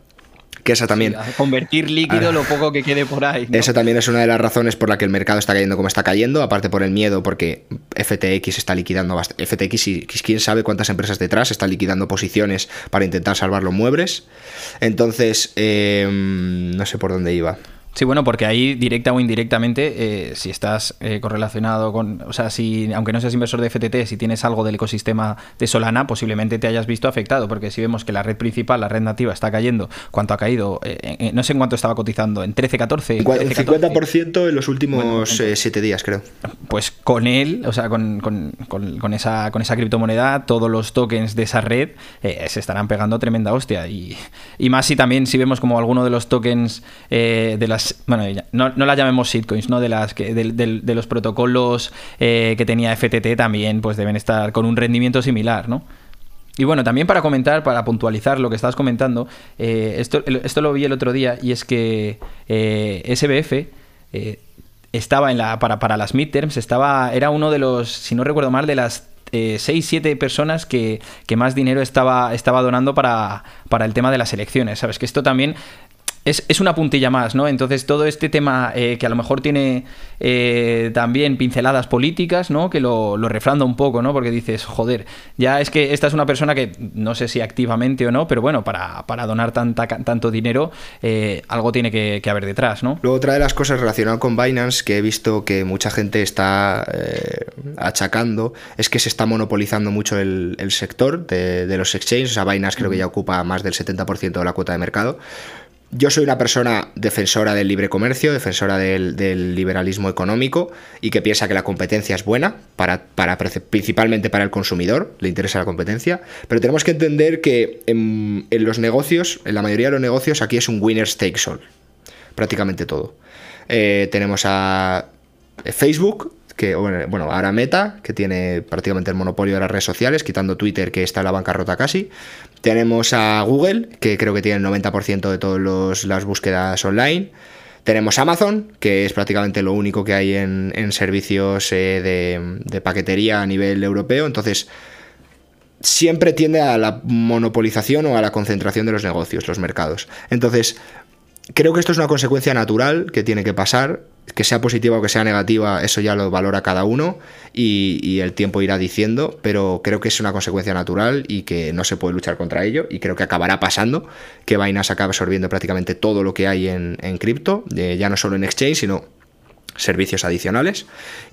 Que esa también... convertir líquido lo poco que quede por ahí. Esa también es una de las razones por la que el mercado está cayendo como está cayendo, aparte por el miedo, porque FTX está liquidando bastante. FTX y quién sabe cuántas empresas detrás están liquidando posiciones para intentar salvar los muebles. Entonces, em, no sé por dónde iba. Sí, bueno, porque ahí directa o indirectamente, eh, si estás eh, correlacionado con, o sea, si aunque no seas inversor de FTT, si tienes algo del ecosistema de Solana, posiblemente te hayas visto afectado, porque si vemos que la red principal, la red nativa, está cayendo, ¿cuánto ha caído? Eh, no sé en cuánto estaba cotizando, en 13, 14. En 50% en los últimos 7 días, creo. Pues con él, o sea, con, con, con, esa, con esa criptomoneda, todos los tokens de esa red se estarán pegando tremenda hostia. Y, y más si también, si vemos como alguno de los tokens de las bueno, no, no las llamemos shitcoins, ¿no? De, las que, de, los protocolos eh, que tenía FTT también, pues deben estar con un rendimiento similar, ¿no? Y bueno, también para comentar, para puntualizar lo que estabas comentando, eh, esto, esto, lo vi el otro día y es que eh, SBF estaba en la, para, para las midterms, estaba, era uno de los, si no recuerdo mal, de las 6, 7 personas que, que, más dinero estaba, estaba donando para, para, el tema de las elecciones. Sabes que esto también es, una puntilla más, ¿no? Entonces todo este tema eh, que a lo mejor tiene eh, también pinceladas políticas, ¿no? Que lo, lo, refranda un poco, ¿no? Porque dices, joder, ya es que esta es una persona que no sé si activamente o no, pero bueno, para, donar tanta, tanto dinero, eh, algo tiene que, haber detrás, ¿no? Luego otra de las cosas relacionadas con Binance que he visto que mucha gente está achacando es que se está monopolizando mucho el, sector de, de, los exchanges, o sea, Binance creo que ya ocupa más del 70% de la cuota de mercado. Yo soy una persona defensora del libre comercio, defensora del, liberalismo económico y que piensa que la competencia es buena, para, principalmente para el consumidor, le interesa la competencia, pero tenemos que entender que en, los negocios, en la mayoría de los negocios, aquí es un winner takes all, prácticamente todo. Eh, tenemos a Facebook, que, bueno, ahora Meta, que tiene prácticamente el monopolio de las redes sociales, quitando Twitter, que está en la bancarrota casi. Tenemos a Google, que creo que tiene el 90% de todas las búsquedas online. Tenemos Amazon, que es prácticamente lo único que hay en, servicios eh, de paquetería a nivel europeo. Entonces, siempre tiende a la monopolización o a la concentración de los negocios, los mercados. Entonces, creo que esto es una consecuencia natural que tiene que pasar. Que sea positiva o que sea negativa, eso ya lo valora cada uno y, el tiempo irá diciendo, pero creo que es una consecuencia natural y que no se puede luchar contra ello y creo que acabará pasando, que Binance acabe absorbiendo prácticamente todo lo que hay en, en cripto, eh, ya no solo en exchange, sino servicios adicionales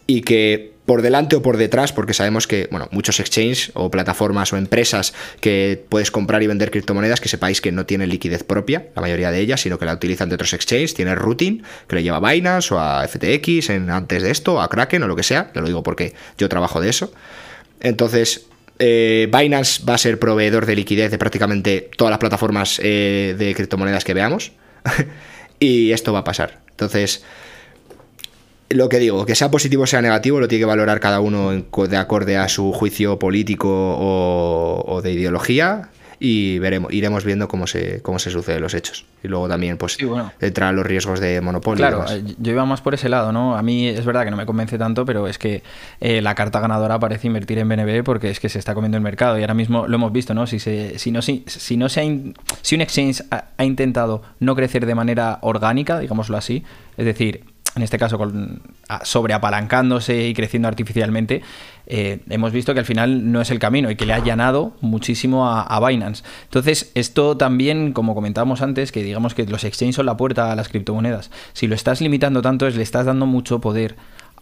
y que por delante o por detrás, porque sabemos que, bueno, muchos exchanges o plataformas o empresas que puedes comprar y vender criptomonedas, que sepáis que no tienen liquidez propia, la mayoría de ellas, sino que la utilizan de otros exchanges, tiene routing, que le lleva a Binance o a FTX en, antes de esto, a Kraken o lo que sea, te lo digo porque yo trabajo de eso. Entonces, eh, Binance va a ser proveedor de liquidez de prácticamente todas las plataformas eh, de criptomonedas que veamos. <laughs> y esto va a pasar. Entonces, lo que digo, que sea positivo o sea negativo, lo tiene que valorar cada uno de acorde a su juicio político o, de ideología y veremos, iremos viendo cómo se, cómo se suceden los hechos. Y luego también, pues, entran los riesgos de monopolio. Claro, yo iba más por ese lado, ¿no? A mí es verdad que no me convence tanto, pero es que eh, la carta ganadora parece invertir en BNB porque es que se está comiendo el mercado y ahora mismo lo hemos visto, ¿no? Si, se, si, no, si, si no se ha si un exchange ha intentado no crecer de manera orgánica, digámoslo así, es decir, en este caso con, sobreapalancándose y creciendo artificialmente, eh, hemos visto que al final no es el camino y que le ha allanado muchísimo a, a, Binance. Entonces, esto también, como comentábamos antes, que digamos que los exchanges son la puerta a las criptomonedas. Si lo estás limitando tanto, es le estás dando mucho poder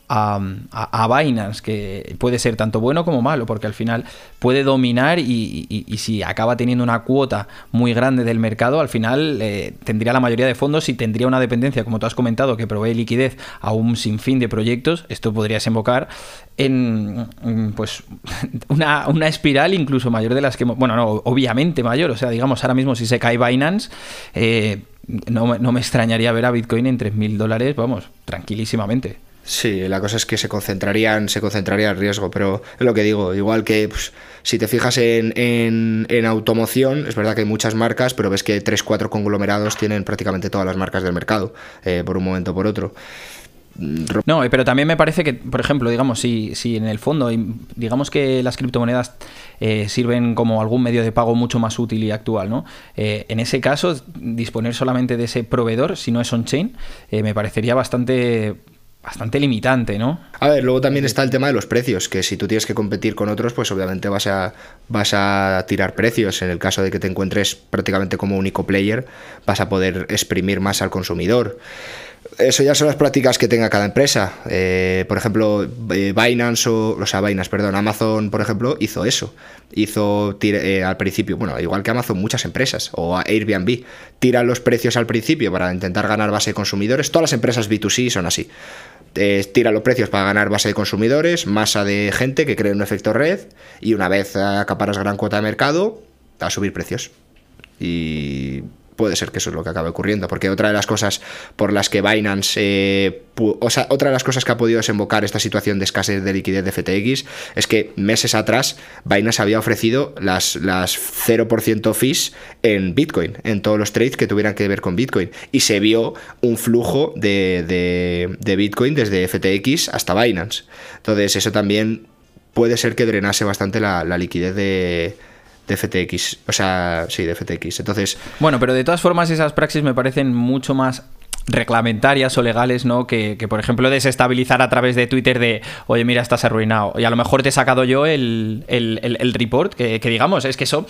a, a, Binance, que puede ser tanto bueno como malo, porque al final puede dominar y, si acaba teniendo una cuota muy grande del mercado, al final eh, tendría la mayoría de fondos y tendría una dependencia, como tú has comentado, que provee liquidez a un sinfín de proyectos. Esto podría desembocar en pues <laughs> una, espiral incluso mayor de las que, bueno, no, obviamente mayor, o sea, digamos, ahora mismo si se cae Binance, eh, no, no, me extrañaría ver a Bitcoin en 3.000 dólares, vamos, tranquilísimamente. Sí, la cosa es que se concentrarían, se concentraría el riesgo, pero es lo que digo, igual que pues, si te fijas en, en, automoción, es verdad que hay muchas marcas, pero ves que 3-4 conglomerados tienen prácticamente todas las marcas del mercado, eh, por un momento o por otro. No, pero también me parece que, por ejemplo, digamos, si, si en el fondo, digamos que las criptomonedas eh, sirven como algún medio de pago mucho más útil y actual, ¿no? Eh, en ese caso, disponer solamente de ese proveedor, si no es on-chain, eh, me parecería bastante bastante limitante, ¿no? A ver, luego también está el tema de los precios, que si tú tienes que competir con otros, pues obviamente vas a, vas a tirar precios. En el caso de que te encuentres prácticamente como único player, vas a poder exprimir más al consumidor. Eso ya son las prácticas que tenga cada empresa. Eh, por ejemplo, eh, Binance o, o sea, Binance, perdón, Amazon, por ejemplo, hizo eso. Hizo eh, al principio, bueno, igual que Amazon, muchas empresas o Airbnb tiran los precios al principio para intentar ganar base de consumidores. Todas las empresas B2C son así. tiran los precios para ganar base de consumidores, masa de gente que crea un efecto red y una vez acaparas gran cuota de mercado, a subir precios. Y puede ser que eso es lo que acabe ocurriendo, porque otra de las cosas por las que Binance, eh, o sea, otra de las cosas que ha podido desembocar esta situación de escasez de liquidez de FTX es que meses atrás Binance había ofrecido las, las 0% fees en Bitcoin, en todos los trades que tuvieran que ver con Bitcoin, y se vio un flujo de, de Bitcoin desde FTX hasta Binance. Entonces eso también puede ser que drenase bastante la, la liquidez de de FTX. O sea, sí, de FTX. Entonces. Bueno, pero de todas formas, esas praxis me parecen mucho más reglamentarias o legales, ¿no? Que, por ejemplo, desestabilizar a través de Twitter de, oye, mira, estás arruinado. Y a lo mejor te he sacado yo el, report, que, digamos, es que eso.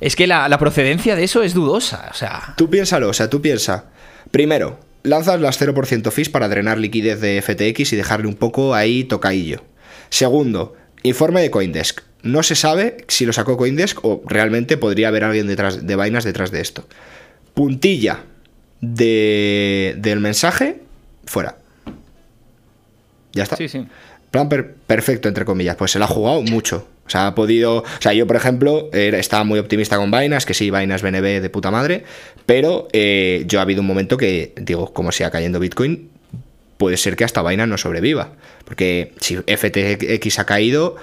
Es que la, procedencia de eso es dudosa. O sea. Tú piénsalo, o sea, tú piensa. Primero, lanzas las 0% fees para drenar liquidez de FTX y dejarle un poco ahí tocaillo. Segundo, informe de Coindesk no se sabe si lo sacó Coindesk o realmente podría haber alguien detrás de vainas detrás de esto. Puntilla de, del mensaje, fuera. Ya está. Sí, sí. Plan perfecto, entre comillas. Pues se lo ha jugado mucho. O sea, ha podido. O sea, yo, por ejemplo, estaba muy optimista con vainas, que sí, vainas BNB de puta madre. Pero eh, yo ha habido un momento que, digo, como sea cayendo Bitcoin, puede ser que hasta vaina no sobreviva. Porque si FTX ha caído,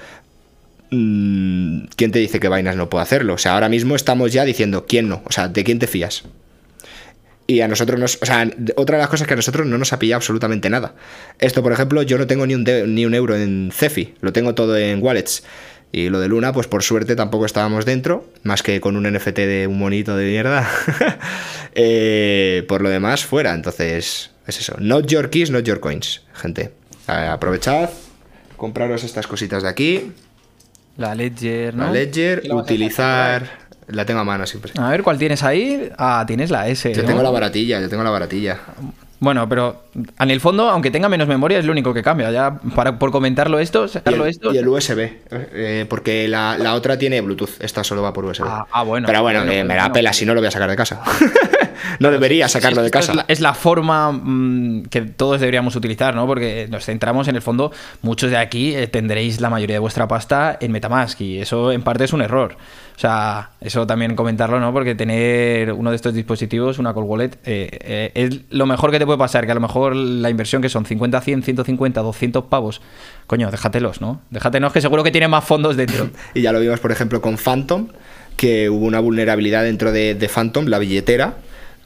¿quién te dice que Binance no puede hacerlo? O sea, ahora mismo estamos ya diciendo, ¿quién no? O sea, ¿de quién te fías? Y a nosotros nos. O sea, otra de las cosas que a nosotros no nos ha pillado absolutamente nada. Esto, por ejemplo, yo no tengo ni un, ni un euro en Cefi, lo tengo todo en wallets. Y lo de Luna, pues por suerte tampoco estábamos dentro, más que con un NFT de un monito de mierda. <laughs> Eh, por lo demás, fuera. Entonces, es eso. Not your keys, not your coins, gente. aprovechad, compraros estas cositas de aquí. La Ledger, ¿no? La Ledger, utilizar... La tengo a mano siempre. A ver, ¿cuál tienes ahí? Ah, tienes la S. Yo tengo la baratilla, yo tengo la baratilla. Bueno, pero en el fondo, aunque tenga menos memoria, es lo único que cambia. Ya para, por comentarlo esto, sacarlo y el, esto. Y el USB, eh, porque la, otra tiene Bluetooth, esta solo va por USB. Ah, ah bueno. Pero bueno, me da pela si no lo voy a sacar de casa. <laughs> <laughs> no debería sacarlo de casa. Es la, forma mm, que todos deberíamos utilizar, ¿no? Porque nos centramos en el fondo, muchos de aquí eh, tendréis la mayoría de vuestra pasta en Metamask y eso en parte es un error. O sea, eso también comentarlo, ¿no? Porque tener uno de estos dispositivos, una Cold Wallet, eh, eh, es lo mejor que te puede pasar, que a lo mejor la inversión que son 50, 100, 150, 200 pavos, coño, déjatelos, ¿no? Déjatelos que seguro que tiene más fondos dentro. <laughs> y ya lo vimos, por ejemplo, con Phantom, que hubo una vulnerabilidad dentro de, de Phantom, la billetera,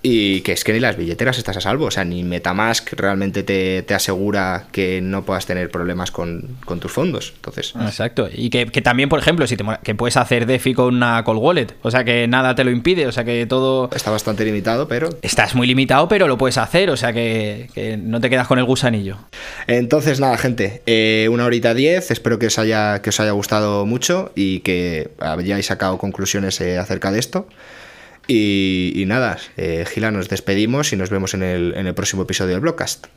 y que es que ni las billeteras estás a salvo, o sea, ni Metamask realmente te, asegura que no puedas tener problemas con, tus fondos. Entonces. Exacto. Y que, también, por ejemplo, si te, que puedes hacer DeFi con una Cold Wallet, o sea que nada te lo impide, o sea que todo. Está bastante limitado, pero. Estás muy limitado, pero lo puedes hacer, o sea que, no te quedas con el gusanillo. Entonces, nada, gente, eh, una horita diez, espero que os haya, que os haya gustado mucho y que hayáis sacado conclusiones eh, acerca de esto. Y, nada, eh, Gila, nos despedimos y nos vemos en el, en el próximo episodio del Blogcast.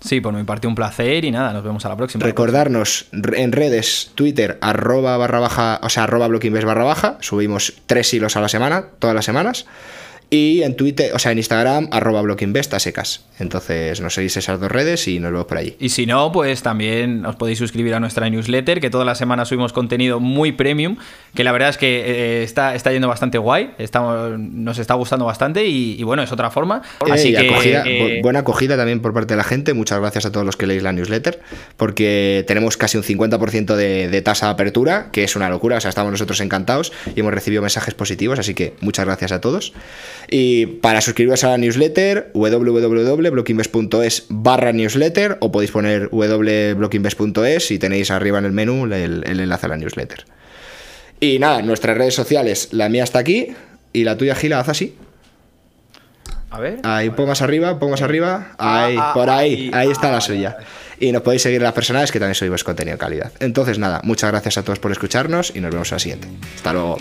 Sí, por mi parte un placer y nada, nos vemos a la próxima. Recordarnos en redes, Twitter, arroba barra baja, o sea, arroba barra baja, subimos tres hilos a la semana, todas las semanas. Y en Twitter, o sea, en Instagram, arroba secas. Entonces nos seguís esas dos redes y nos vemos por allí. Y si no, pues también os podéis suscribir a nuestra newsletter, que toda la semana subimos contenido muy premium, que la verdad es que eh, está, está yendo bastante guay, estamos, nos está gustando bastante y, bueno, es otra forma. Así que, eh, buena acogida también por parte de la gente. Muchas gracias a todos los que leéis la newsletter, porque tenemos casi un 50% de, de tasa de apertura, que es una locura. O sea, estamos nosotros encantados y hemos recibido mensajes positivos, así que muchas gracias a todos. Y para suscribiros a la newsletter, www.blockinvest.es barra newsletter o podéis poner www.blockinvest.es y tenéis arriba en el menú el, el enlace a la newsletter. Y nada, nuestras redes sociales, la mía está aquí y la tuya, Gila, haz así. A ver. Ahí, pongo más arriba, pongo más arriba. Ahí, ah, por ahí, ahí, ahí está ah, la suya. Y nos podéis seguir en las personales que también subimos contenido de calidad. Entonces, nada, muchas gracias a todos por escucharnos y nos vemos a la siguiente. Hasta luego.